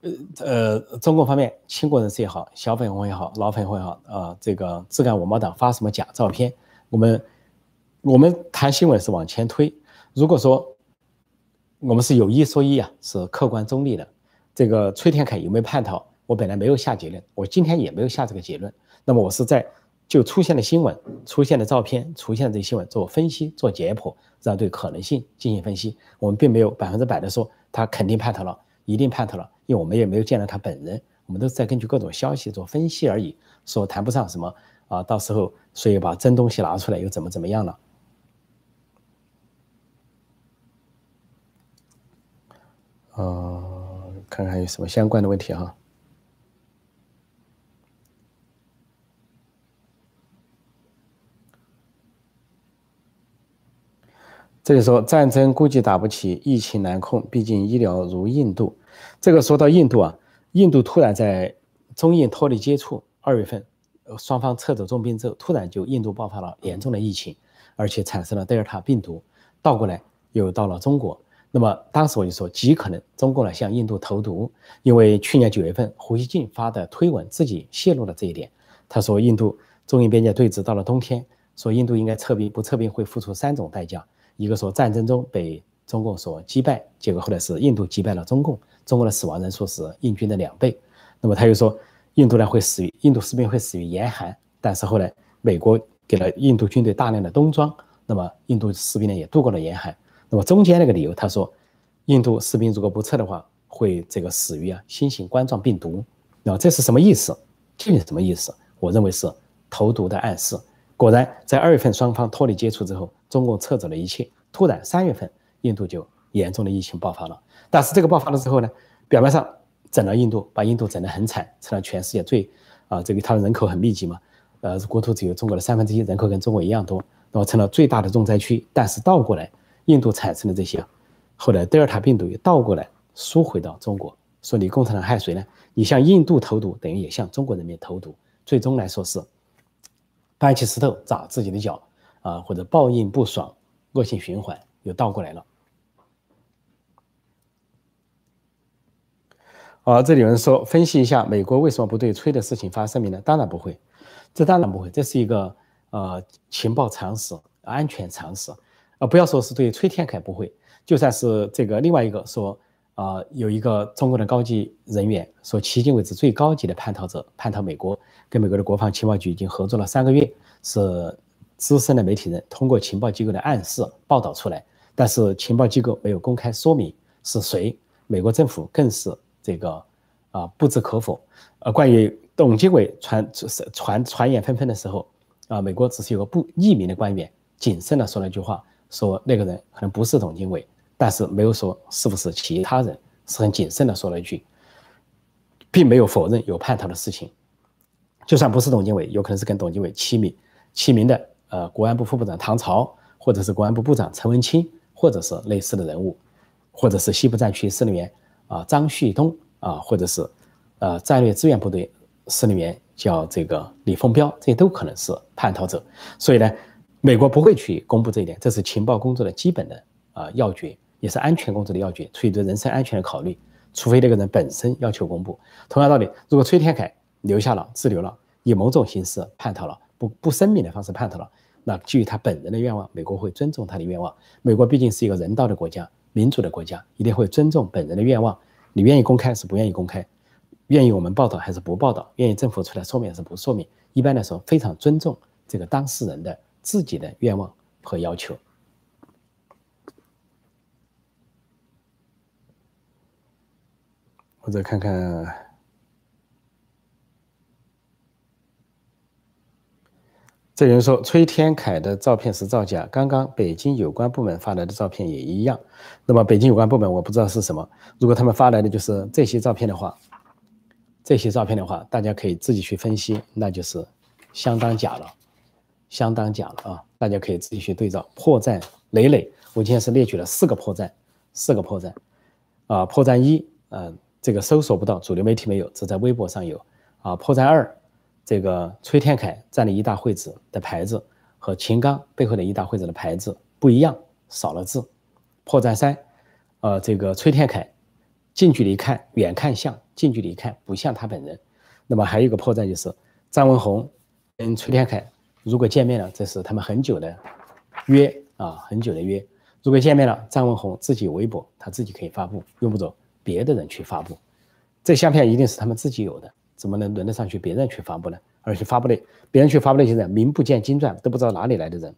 呃呃，中共方面亲国人士也好，小粉红也好，老粉红也好，啊，这个自干五毛党发什么假照片？我们我们谈新闻是往前推。如果说我们是有一说一啊，是客观中立的，这个崔天凯有没有叛逃？我本来没有下结论，我今天也没有下这个结论。那么我是在就出现了新闻、出现的照片、出现的这些新闻做分析、做解剖，然后对可能性进行分析。我们并没有百分之百的说他肯定叛逃了，一定叛逃了，因为我们也没有见到他本人。我们都是在根据各种消息做分析而已，说谈不上什么啊。到时候所以把真东西拿出来又怎么怎么样了？呃，看看有什么相关的问题哈。这里说战争估计打不起，疫情难控，毕竟医疗如印度。这个说到印度啊，印度突然在中印脱离接触，二月份双方撤走重兵之后，突然就印度爆发了严重的疫情，而且产生了德尔塔病毒，倒过来又到了中国。那么当时我就说极可能中共呢向印度投毒，因为去年九月份胡锡进发的推文自己泄露了这一点，他说印度中印边界对峙到了冬天，说印度应该撤兵，不撤兵会付出三种代价。一个说战争中被中共所击败，结果后来是印度击败了中共，中国的死亡人数是印军的两倍。那么他又说，印度呢会死于印度士兵会死于严寒，但是后来美国给了印度军队大量的冬装，那么印度士兵呢也度过了严寒。那么中间那个理由，他说，印度士兵如果不撤的话，会这个死于啊新型冠状病毒。那这是什么意思？究竟什么意思？我认为是投毒的暗示。果然，在二月份双方脱离接触之后，中共撤走了一切。突然，三月份印度就严重的疫情爆发了。但是这个爆发了之后呢，表面上整了印度，把印度整得很惨，成了全世界最啊这个它的人口很密集嘛，呃国土只有中国的三分之一，人口跟中国一样多，那么成了最大的重灾区。但是倒过来，印度产生的这些，后来德尔塔病毒又倒过来输回到中国，说你共产党害谁呢？你向印度投毒，等于也向中国人民投毒。最终来说是。搬起石头砸自己的脚，啊，或者报应不爽，恶性循环又倒过来了。啊，这里有人说，分析一下美国为什么不对崔的事情发声明呢？当然不会，这当然不会，这是一个呃情报常识、安全常识啊。不要说是对崔天凯不会，就算是这个另外一个说啊，有一个中国的高级人员说，迄今为止最高级的叛逃者叛逃美国。跟美国的国防情报局已经合作了三个月，是资深的媒体人通过情报机构的暗示报道出来，但是情报机构没有公开说明是谁，美国政府更是这个啊不置可否。呃，关于董经纬传传传言纷纷的时候，啊，美国只是有个不匿名的官员谨慎的说了一句话，说那个人可能不是董经纬。但是没有说是不是其他人，是很谨慎的说了一句，并没有否认有叛逃的事情。就算不是董建伟，有可能是跟董建伟齐名齐名的，呃，国安部副部长唐朝，或者是国安部部长陈文清，或者是类似的人物，或者是西部战区司令员啊张旭东啊，或者是呃战略支援部队司令员叫这个李凤彪，这些都可能是叛逃者。所以呢，美国不会去公布这一点，这是情报工作的基本的啊要诀。也是安全工作的要诀，出于对人身安全的考虑，除非那个人本身要求公布。同样道理，如果崔天凯留下了、滞留了，以某种形式叛逃了，不不声明的方式叛逃了，那基于他本人的愿望，美国会尊重他的愿望。美国毕竟是一个人道的国家、民主的国家，一定会尊重本人的愿望。你愿意公开是不愿意公开，愿意我们报道还是不报道，愿意政府出来说明还是不说明。一般来说，非常尊重这个当事人的自己的愿望和要求。我再看看，这人说崔天凯的照片是造假，刚刚北京有关部门发来的照片也一样。那么北京有关部门我不知道是什么，如果他们发来的就是这些照片的话，这些照片的话，大家可以自己去分析，那就是相当假了，相当假了啊！大家可以自己去对照，破绽累累。我今天是列举了四个破绽，四个破绽啊，破绽一，嗯。这个搜索不到，主流媒体没有，只在微博上有。啊，破绽二，这个崔天凯站立一大会址的牌子和秦刚背后的一大会址的牌子不一样，少了字。破绽三，呃，这个崔天凯近距离看，远看像，近距离看不像他本人。那么还有一个破绽就是张文宏跟崔天凯如果见面了，这是他们很久的约啊，很久的约。如果见面了，张文宏自己有微博，他自己可以发布，用不着。别的人去发布，这相片一定是他们自己有的，怎么能轮得上去别人去发布呢？而且发布的别人去发布那些人名不见经传，都不知道哪里来的人。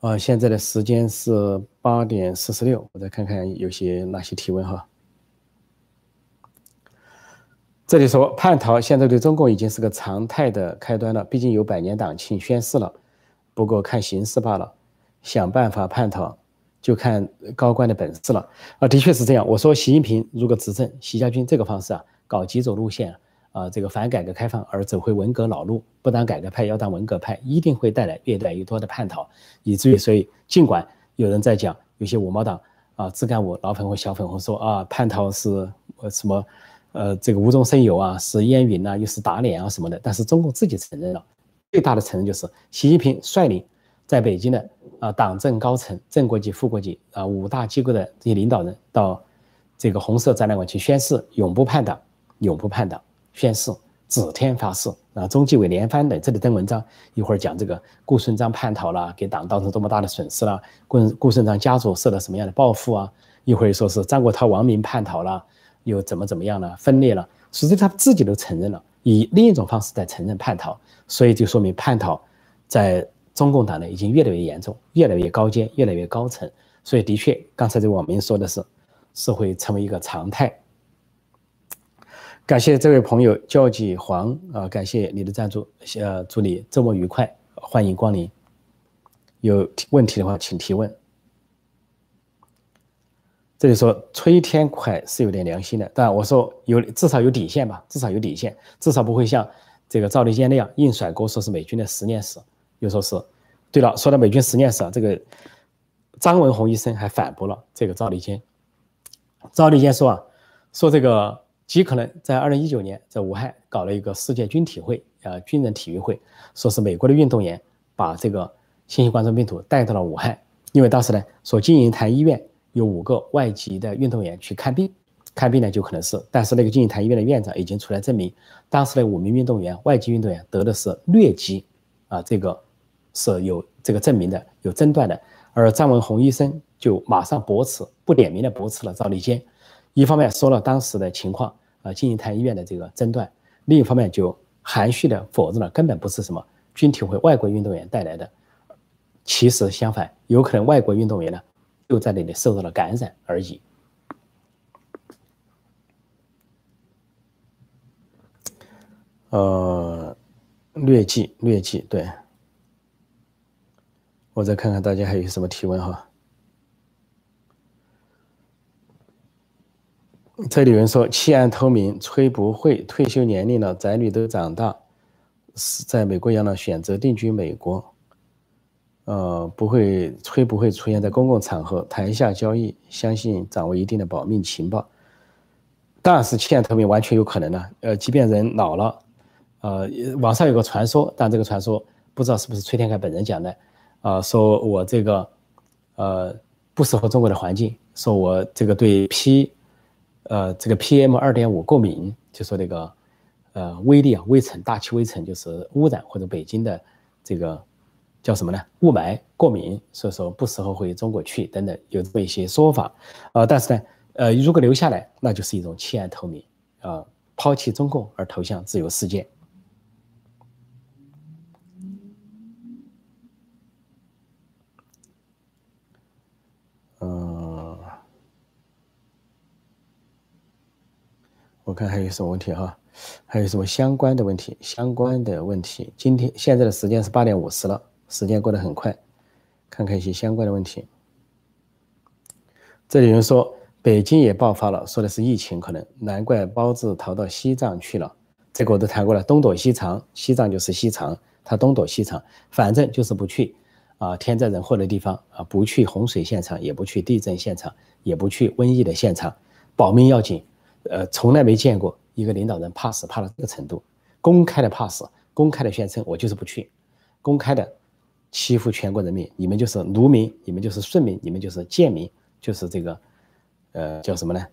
啊，现在的时间是八点四十六，我再看看有些哪些提问哈。这里说叛逃现在对中共已经是个常态的开端了，毕竟有百年党庆宣誓了，不过看形势罢了，想办法叛逃。就看高官的本事了啊，的确是这样。我说习近平如果执政，习家军这个方式啊，搞几种路线啊，这个反改革开放而走回文革老路，不当改革派要当文革派，一定会带来越来越多的叛逃，以至于所以尽管有人在讲，有些五毛党啊、自干五、老粉红、小粉红说啊，叛逃是呃什么呃这个无中生有啊，是烟云呐，又是打脸啊什么的，但是中共自己承认了，最大的承认就是习近平率领在北京的。啊，党政高层、正国级、副国级啊，五大机构的这些领导人到这个红色展览馆去宣誓，永不叛党，永不叛党，宣誓，指天发誓啊。中纪委连番的这里登文章，一会儿讲这个顾顺章叛逃了，给党造成多么大的损失了，顾顾顺章家族受到什么样的报复啊？一会儿说是张国焘、王明叛逃了，又怎么怎么样了，分裂了，实际他自己都承认了，以另一种方式在承认叛逃，所以就说明叛逃在。中共党呢已经越来越严重，越来越高阶，越来越高层，所以的确，刚才这位网民说的是，是会成为一个常态。感谢这位朋友交际黄啊，感谢你的赞助，呃，祝你周末愉快，欢迎光临。有问题的话请提问。这里说崔天凯是有点良心的，但我说有至少有底线吧，至少有底线，至少不会像这个赵立坚那样硬甩锅，说是美军的十年史。又说是，对了，说到美军实验室啊，这个张文宏医生还反驳了这个赵立坚。赵立坚说啊，说这个极可能在二零一九年在武汉搞了一个世界军体会啊，军人体育会，说是美国的运动员把这个新型冠状病毒带到了武汉，因为当时呢，说金银潭医院有五个外籍的运动员去看病，看病呢就可能是，但是那个金银潭医院的院长已经出来证明，当时的五名运动员外籍运动员得的是疟疾啊，这个。是有这个证明的，有诊断的，而张文宏医生就马上驳斥，不点名的驳斥了赵立坚，一方面说了当时的情况，啊，金银潭医院的这个诊断，另一方面就含蓄的否认了，根本不是什么军体会外国运动员带来的，其实相反，有可能外国运动员呢就在那里受到了感染而已。呃，劣迹，劣迹，对。我再看看大家还有什么提问哈。这里有人说弃暗投明，崔不会退休年龄了，宅女都长大，是在美国养老，选择定居美国。呃，不会，崔不会出现在公共场合谈下交易，相信掌握一定的保命情报。但是弃暗投明完全有可能呢。呃，即便人老了，呃，网上有个传说，但这个传说不知道是不是崔天凯本人讲的，啊，说我这个，呃，不适合中国的环境，说我这个对 P。呃，这个 PM 二点五过敏，就说这个，呃，微粒啊，微尘，大气微尘就是污染，或者北京的这个叫什么呢？雾霾过敏，所以说不适合回中国去等等，有这么一些说法。呃，但是呢，呃，如果留下来，那就是一种弃暗投明，啊，抛弃中共而投向自由世界。看还有什么问题哈？还有什么相关的问题？相关的问题。今天现在的时间是八点五十了，时间过得很快。看看一些相关的问题。这里有人说北京也爆发了，说的是疫情可能，难怪包子逃到西藏去了。这个我都谈过了，东躲西藏，西藏就是西藏，他东躲西藏，反正就是不去啊天灾人祸的地方啊，不去洪水现场，也不去地震现场，也不去瘟疫的现场，保命要紧。呃，从来没见过一个领导人怕死怕到这个程度，公开的怕死，公开的宣称我就是不去，公开的欺负全国人民，你们就是奴民，你们就是顺民，你们就是贱民，就是这个，呃，叫什么呢？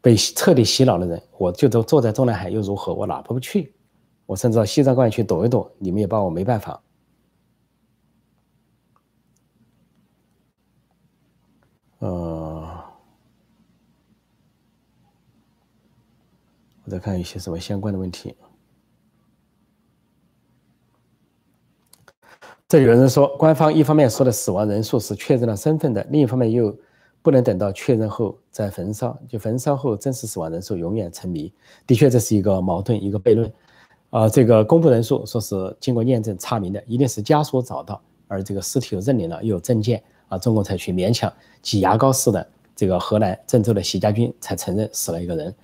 被彻底洗脑的人，我就都坐在中南海又如何？我哪不去？我甚至到西藏高原去躲一躲，你们也把我没办法。呃。再看一些什么相关的问题。这有人说，官方一方面说的死亡人数是确认了身份的，另一方面又不能等到确认后再焚烧，就焚烧后真实死亡人数永远成谜。的确，这是一个矛盾，一个悖论。啊，这个公布人数说是经过验证查明的，一定是家属找到，而这个尸体又认领了，又有证件啊，中共才去勉强挤牙膏似的，这个河南郑州的习家军才承认死了一个人。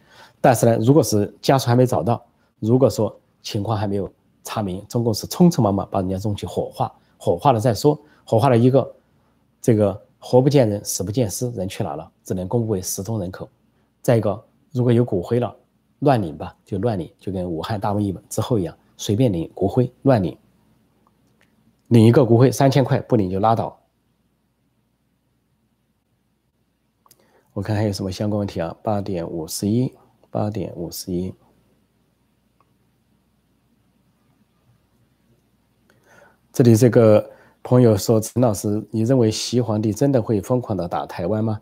但是呢，如果是家属还没找到，如果说情况还没有查明，中共是匆匆忙忙把人家送去火化，火化了再说，火化了一个，这个活不见人，死不见尸，人去哪了？只能公布为失踪人口。再一个，如果有骨灰了，乱领吧，就乱领，就跟武汉大瘟疫之后一样，随便领骨灰，乱领，领一个骨灰三千块，不领就拉倒。我看还有什么相关问题啊？八点五十一。八点五十一，这里这个朋友说：“陈老师，你认为习皇帝真的会疯狂的打台湾吗？”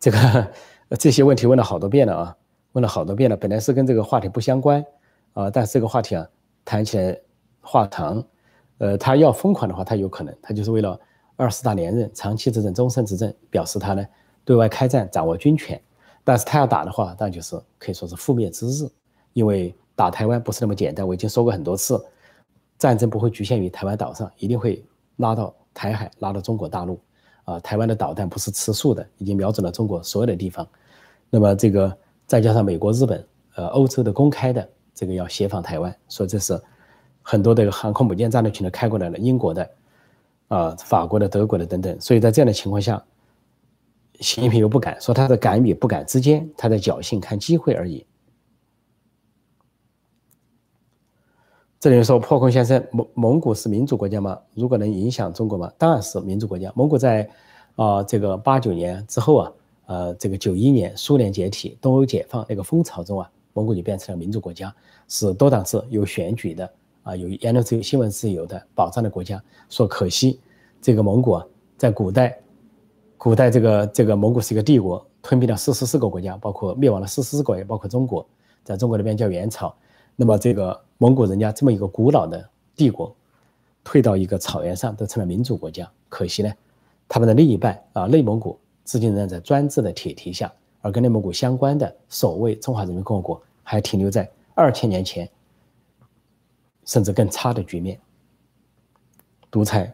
这个这些问题问了好多遍了啊，问了好多遍了。本来是跟这个话题不相关啊，但是这个话题啊，谈起来话长。呃，他要疯狂的话，他有可能，他就是为了二十大连任、长期执政、终身执政，表示他呢对外开战、掌握军权。但是他要打的话，那就是可以说是覆灭之日，因为打台湾不是那么简单。我已经说过很多次，战争不会局限于台湾岛上，一定会拉到台海，拉到中国大陆。啊，台湾的导弹不是吃素的，已经瞄准了中国所有的地方。那么这个再加上美国、日本、呃欧洲的公开的这个要协防台湾，说这是很多的航空母舰战斗群都开过来了，英国的、啊法国的、德国的等等。所以在这样的情况下。习近平又不敢说他的敢与不敢之间，他在侥幸看机会而已。这里说破空先生，蒙蒙古是民主国家吗？如果能影响中国吗？当然是民主国家。蒙古在啊这个八九年之后啊，呃这个九一年苏联解体、东欧解放那个风潮中啊，蒙古就变成了民主国家，是多党制、有选举的啊，有言论自由、新闻自由的保障的国家。说可惜这个蒙古啊，在古代。古代这个这个蒙古是一个帝国，吞并了四十四个国家，包括灭亡了四十四个，也包括中国，在中国那边叫元朝。那么这个蒙古人家这么一个古老的帝国，退到一个草原上，都成了民主国家。可惜呢，他们的另一半啊，内蒙古至今仍然在专制的铁蹄下，而跟内蒙古相关的所谓中华人民共和国，还停留在二千年前，甚至更差的局面，独裁。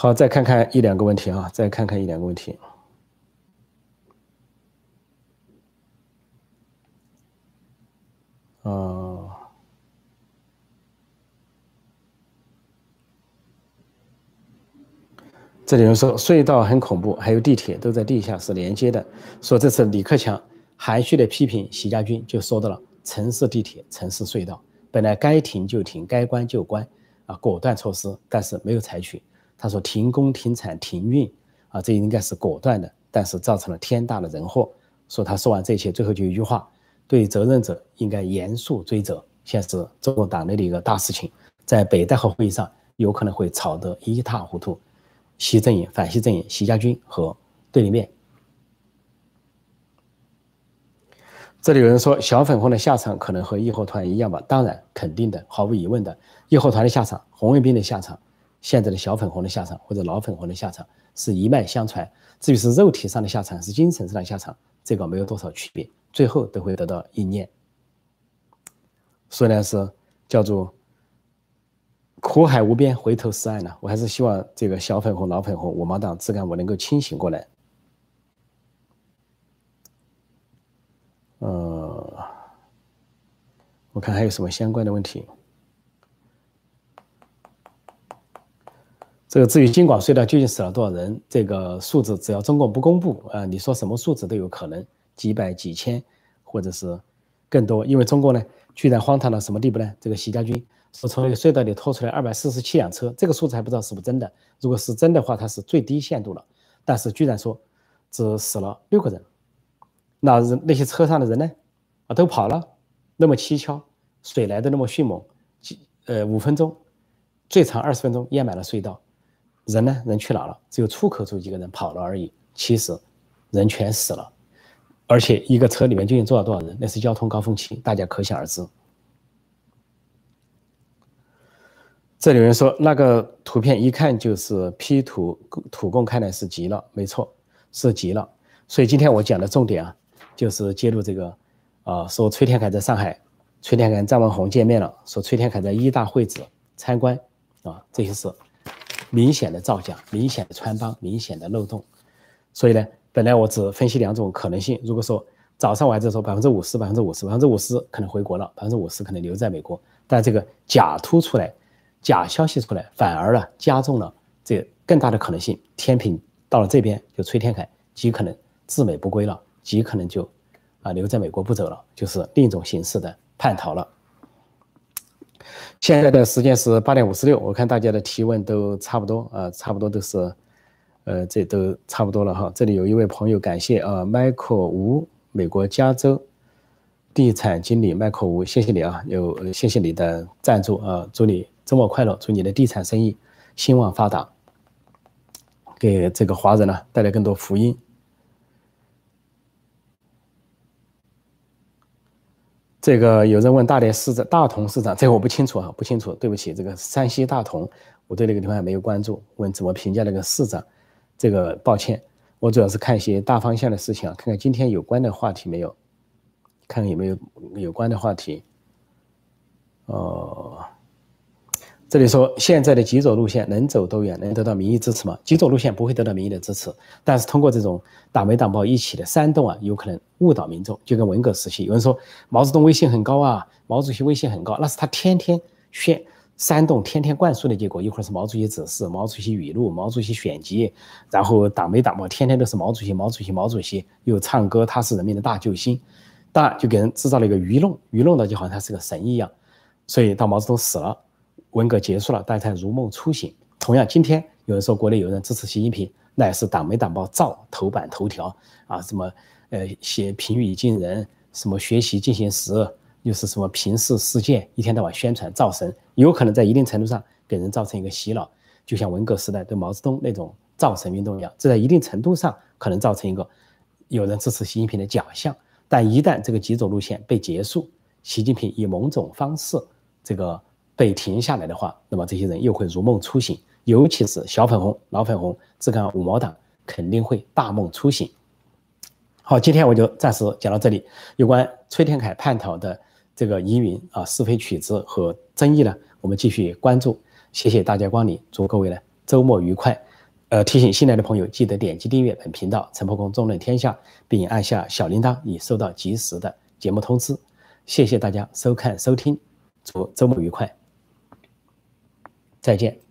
好再看看一两个问题啊再看看一两个问题。啊。这里人说隧道很恐怖还有地铁都在地下是连接的说这次李克强含蓄的批评习家军就说到了城市地铁城市隧道本来该停就停该关就关啊果断措施但是没有采取他说停工、停产、停运啊，这应该是果断的，但是造成了天大的人祸。说他说完这些，最后就一句话：对责任者应该严肃追责。现在是中国党内的一个大事情，在北戴河会议上有可能会吵得一塌糊涂。习阵营、反习阵营、习家军和对立面。这里有人说小粉红的下场可能和义和团一样吧？当然，肯定的，毫无疑问的。义和团的下场，红卫兵的下场，现在的小粉红的下场或者老粉红的下场是一脉相传。至于是肉体上的下场，是精神上的下场，这个没有多少区别，最后都会得到应验。所以呢，是叫做。苦海无边，回头是岸呢。我还是希望这个小粉红、老粉红、五毛党、自干我能够清醒过来。呃，我看还有什么相关的问题。这个至于京广隧道究竟死了多少人，这个数字只要中共不公布啊，你说什么数字都有可能，几百、几千，或者是更多。因为中国呢，居然荒唐到什么地步呢？这个习家军。是从那个隧道里拖出来二百四十七辆车，这个数字还不知道是不是真的。如果是真的话，它是最低限度了。但是居然说只死了六个人，那人那些车上的人呢？啊，都跑了，那么蹊跷，水来的那么迅猛，几呃五分钟，最长二十分钟淹满了隧道，人呢？人去哪了？只有出口处几个人跑了而已。其实人全死了，而且一个车里面究竟坐了多少人？那是交通高峰期，大家可想而知。这里有人说那个图片一看就是 P 图，土共看来是急了，没错，是急了。所以今天我讲的重点啊，就是揭露这个，啊，说崔天凯在上海，崔天凯跟张文宏见面了，说崔天凯在一大会址参观，啊，这些事明显的造假，明显的穿帮，明显的漏洞。所以呢，本来我只分析两种可能性，如果说早上我还在说百分之五十，百分之五十，百分之五十可能回国了，百分之五十可能留在美国，但这个假突出来。假消息出来，反而呢加重了这更大的可能性。天平到了这边，就崔天凯极可能自美不归了，极可能就啊留在美国不走了，就是另一种形式的叛逃了。现在的时间是八点五十六，我看大家的提问都差不多啊，差不多都是呃这都差不多了哈。这里有一位朋友，感谢啊，Michael 吴，美国加州地产经理 Michael 吴，谢谢你啊，有谢谢你的赞助啊，祝你。周末快乐！祝你的地产生意兴旺发达，给这个华人呢带来更多福音。这个有人问大连市长大同市长，这个我不清楚啊，不清楚，对不起。这个山西大同，我对那个地方也没有关注。问怎么评价那个市长，这个抱歉，我主要是看一些大方向的事情啊，看看今天有关的话题没有，看看有没有有关的话题。哦。这里说现在的极左路线能走多远，能得到民意支持吗？极左路线不会得到民意的支持，但是通过这种党媒党报一起的煽动啊，有可能误导民众。就跟文革时期，有人说毛泽东威信很高啊，毛主席威信很高，那是他天天宣煽动、天天灌输的结果。一会儿是毛主席指示、毛主席语录、毛主席选集，然后党媒党报天天都是毛主席、毛主席、毛主席，又唱歌他是人民的大救星，当然就给人制造了一个愚弄，愚弄的就好像他是个神一样。所以到毛泽东死了。文革结束了，大家如梦初醒。同样，今天有人说国内有人支持习近平，那也是党媒党报造头版头条啊，什么呃写评语惊人，什么学习进行时，又是什么平视事件，一天到晚宣传造神，有可能在一定程度上给人造成一个洗脑，就像文革时代对毛泽东那种造神运动一样，这在一定程度上可能造成一个有人支持习近平的假象。但一旦这个极左路线被结束，习近平以某种方式这个。被停下来的话，那么这些人又会如梦初醒，尤其是小粉红、老粉红，这个五毛党肯定会大梦初醒。好，今天我就暂时讲到这里。有关崔天凯叛逃的这个疑云啊、是非曲直和争议呢，我们继续关注。谢谢大家光临，祝各位呢周末愉快。呃，提醒新来的朋友记得点击订阅本频道“陈破空纵论天下”，并按下小铃铛以收到及时的节目通知。谢谢大家收看收听，祝周末愉快。再见。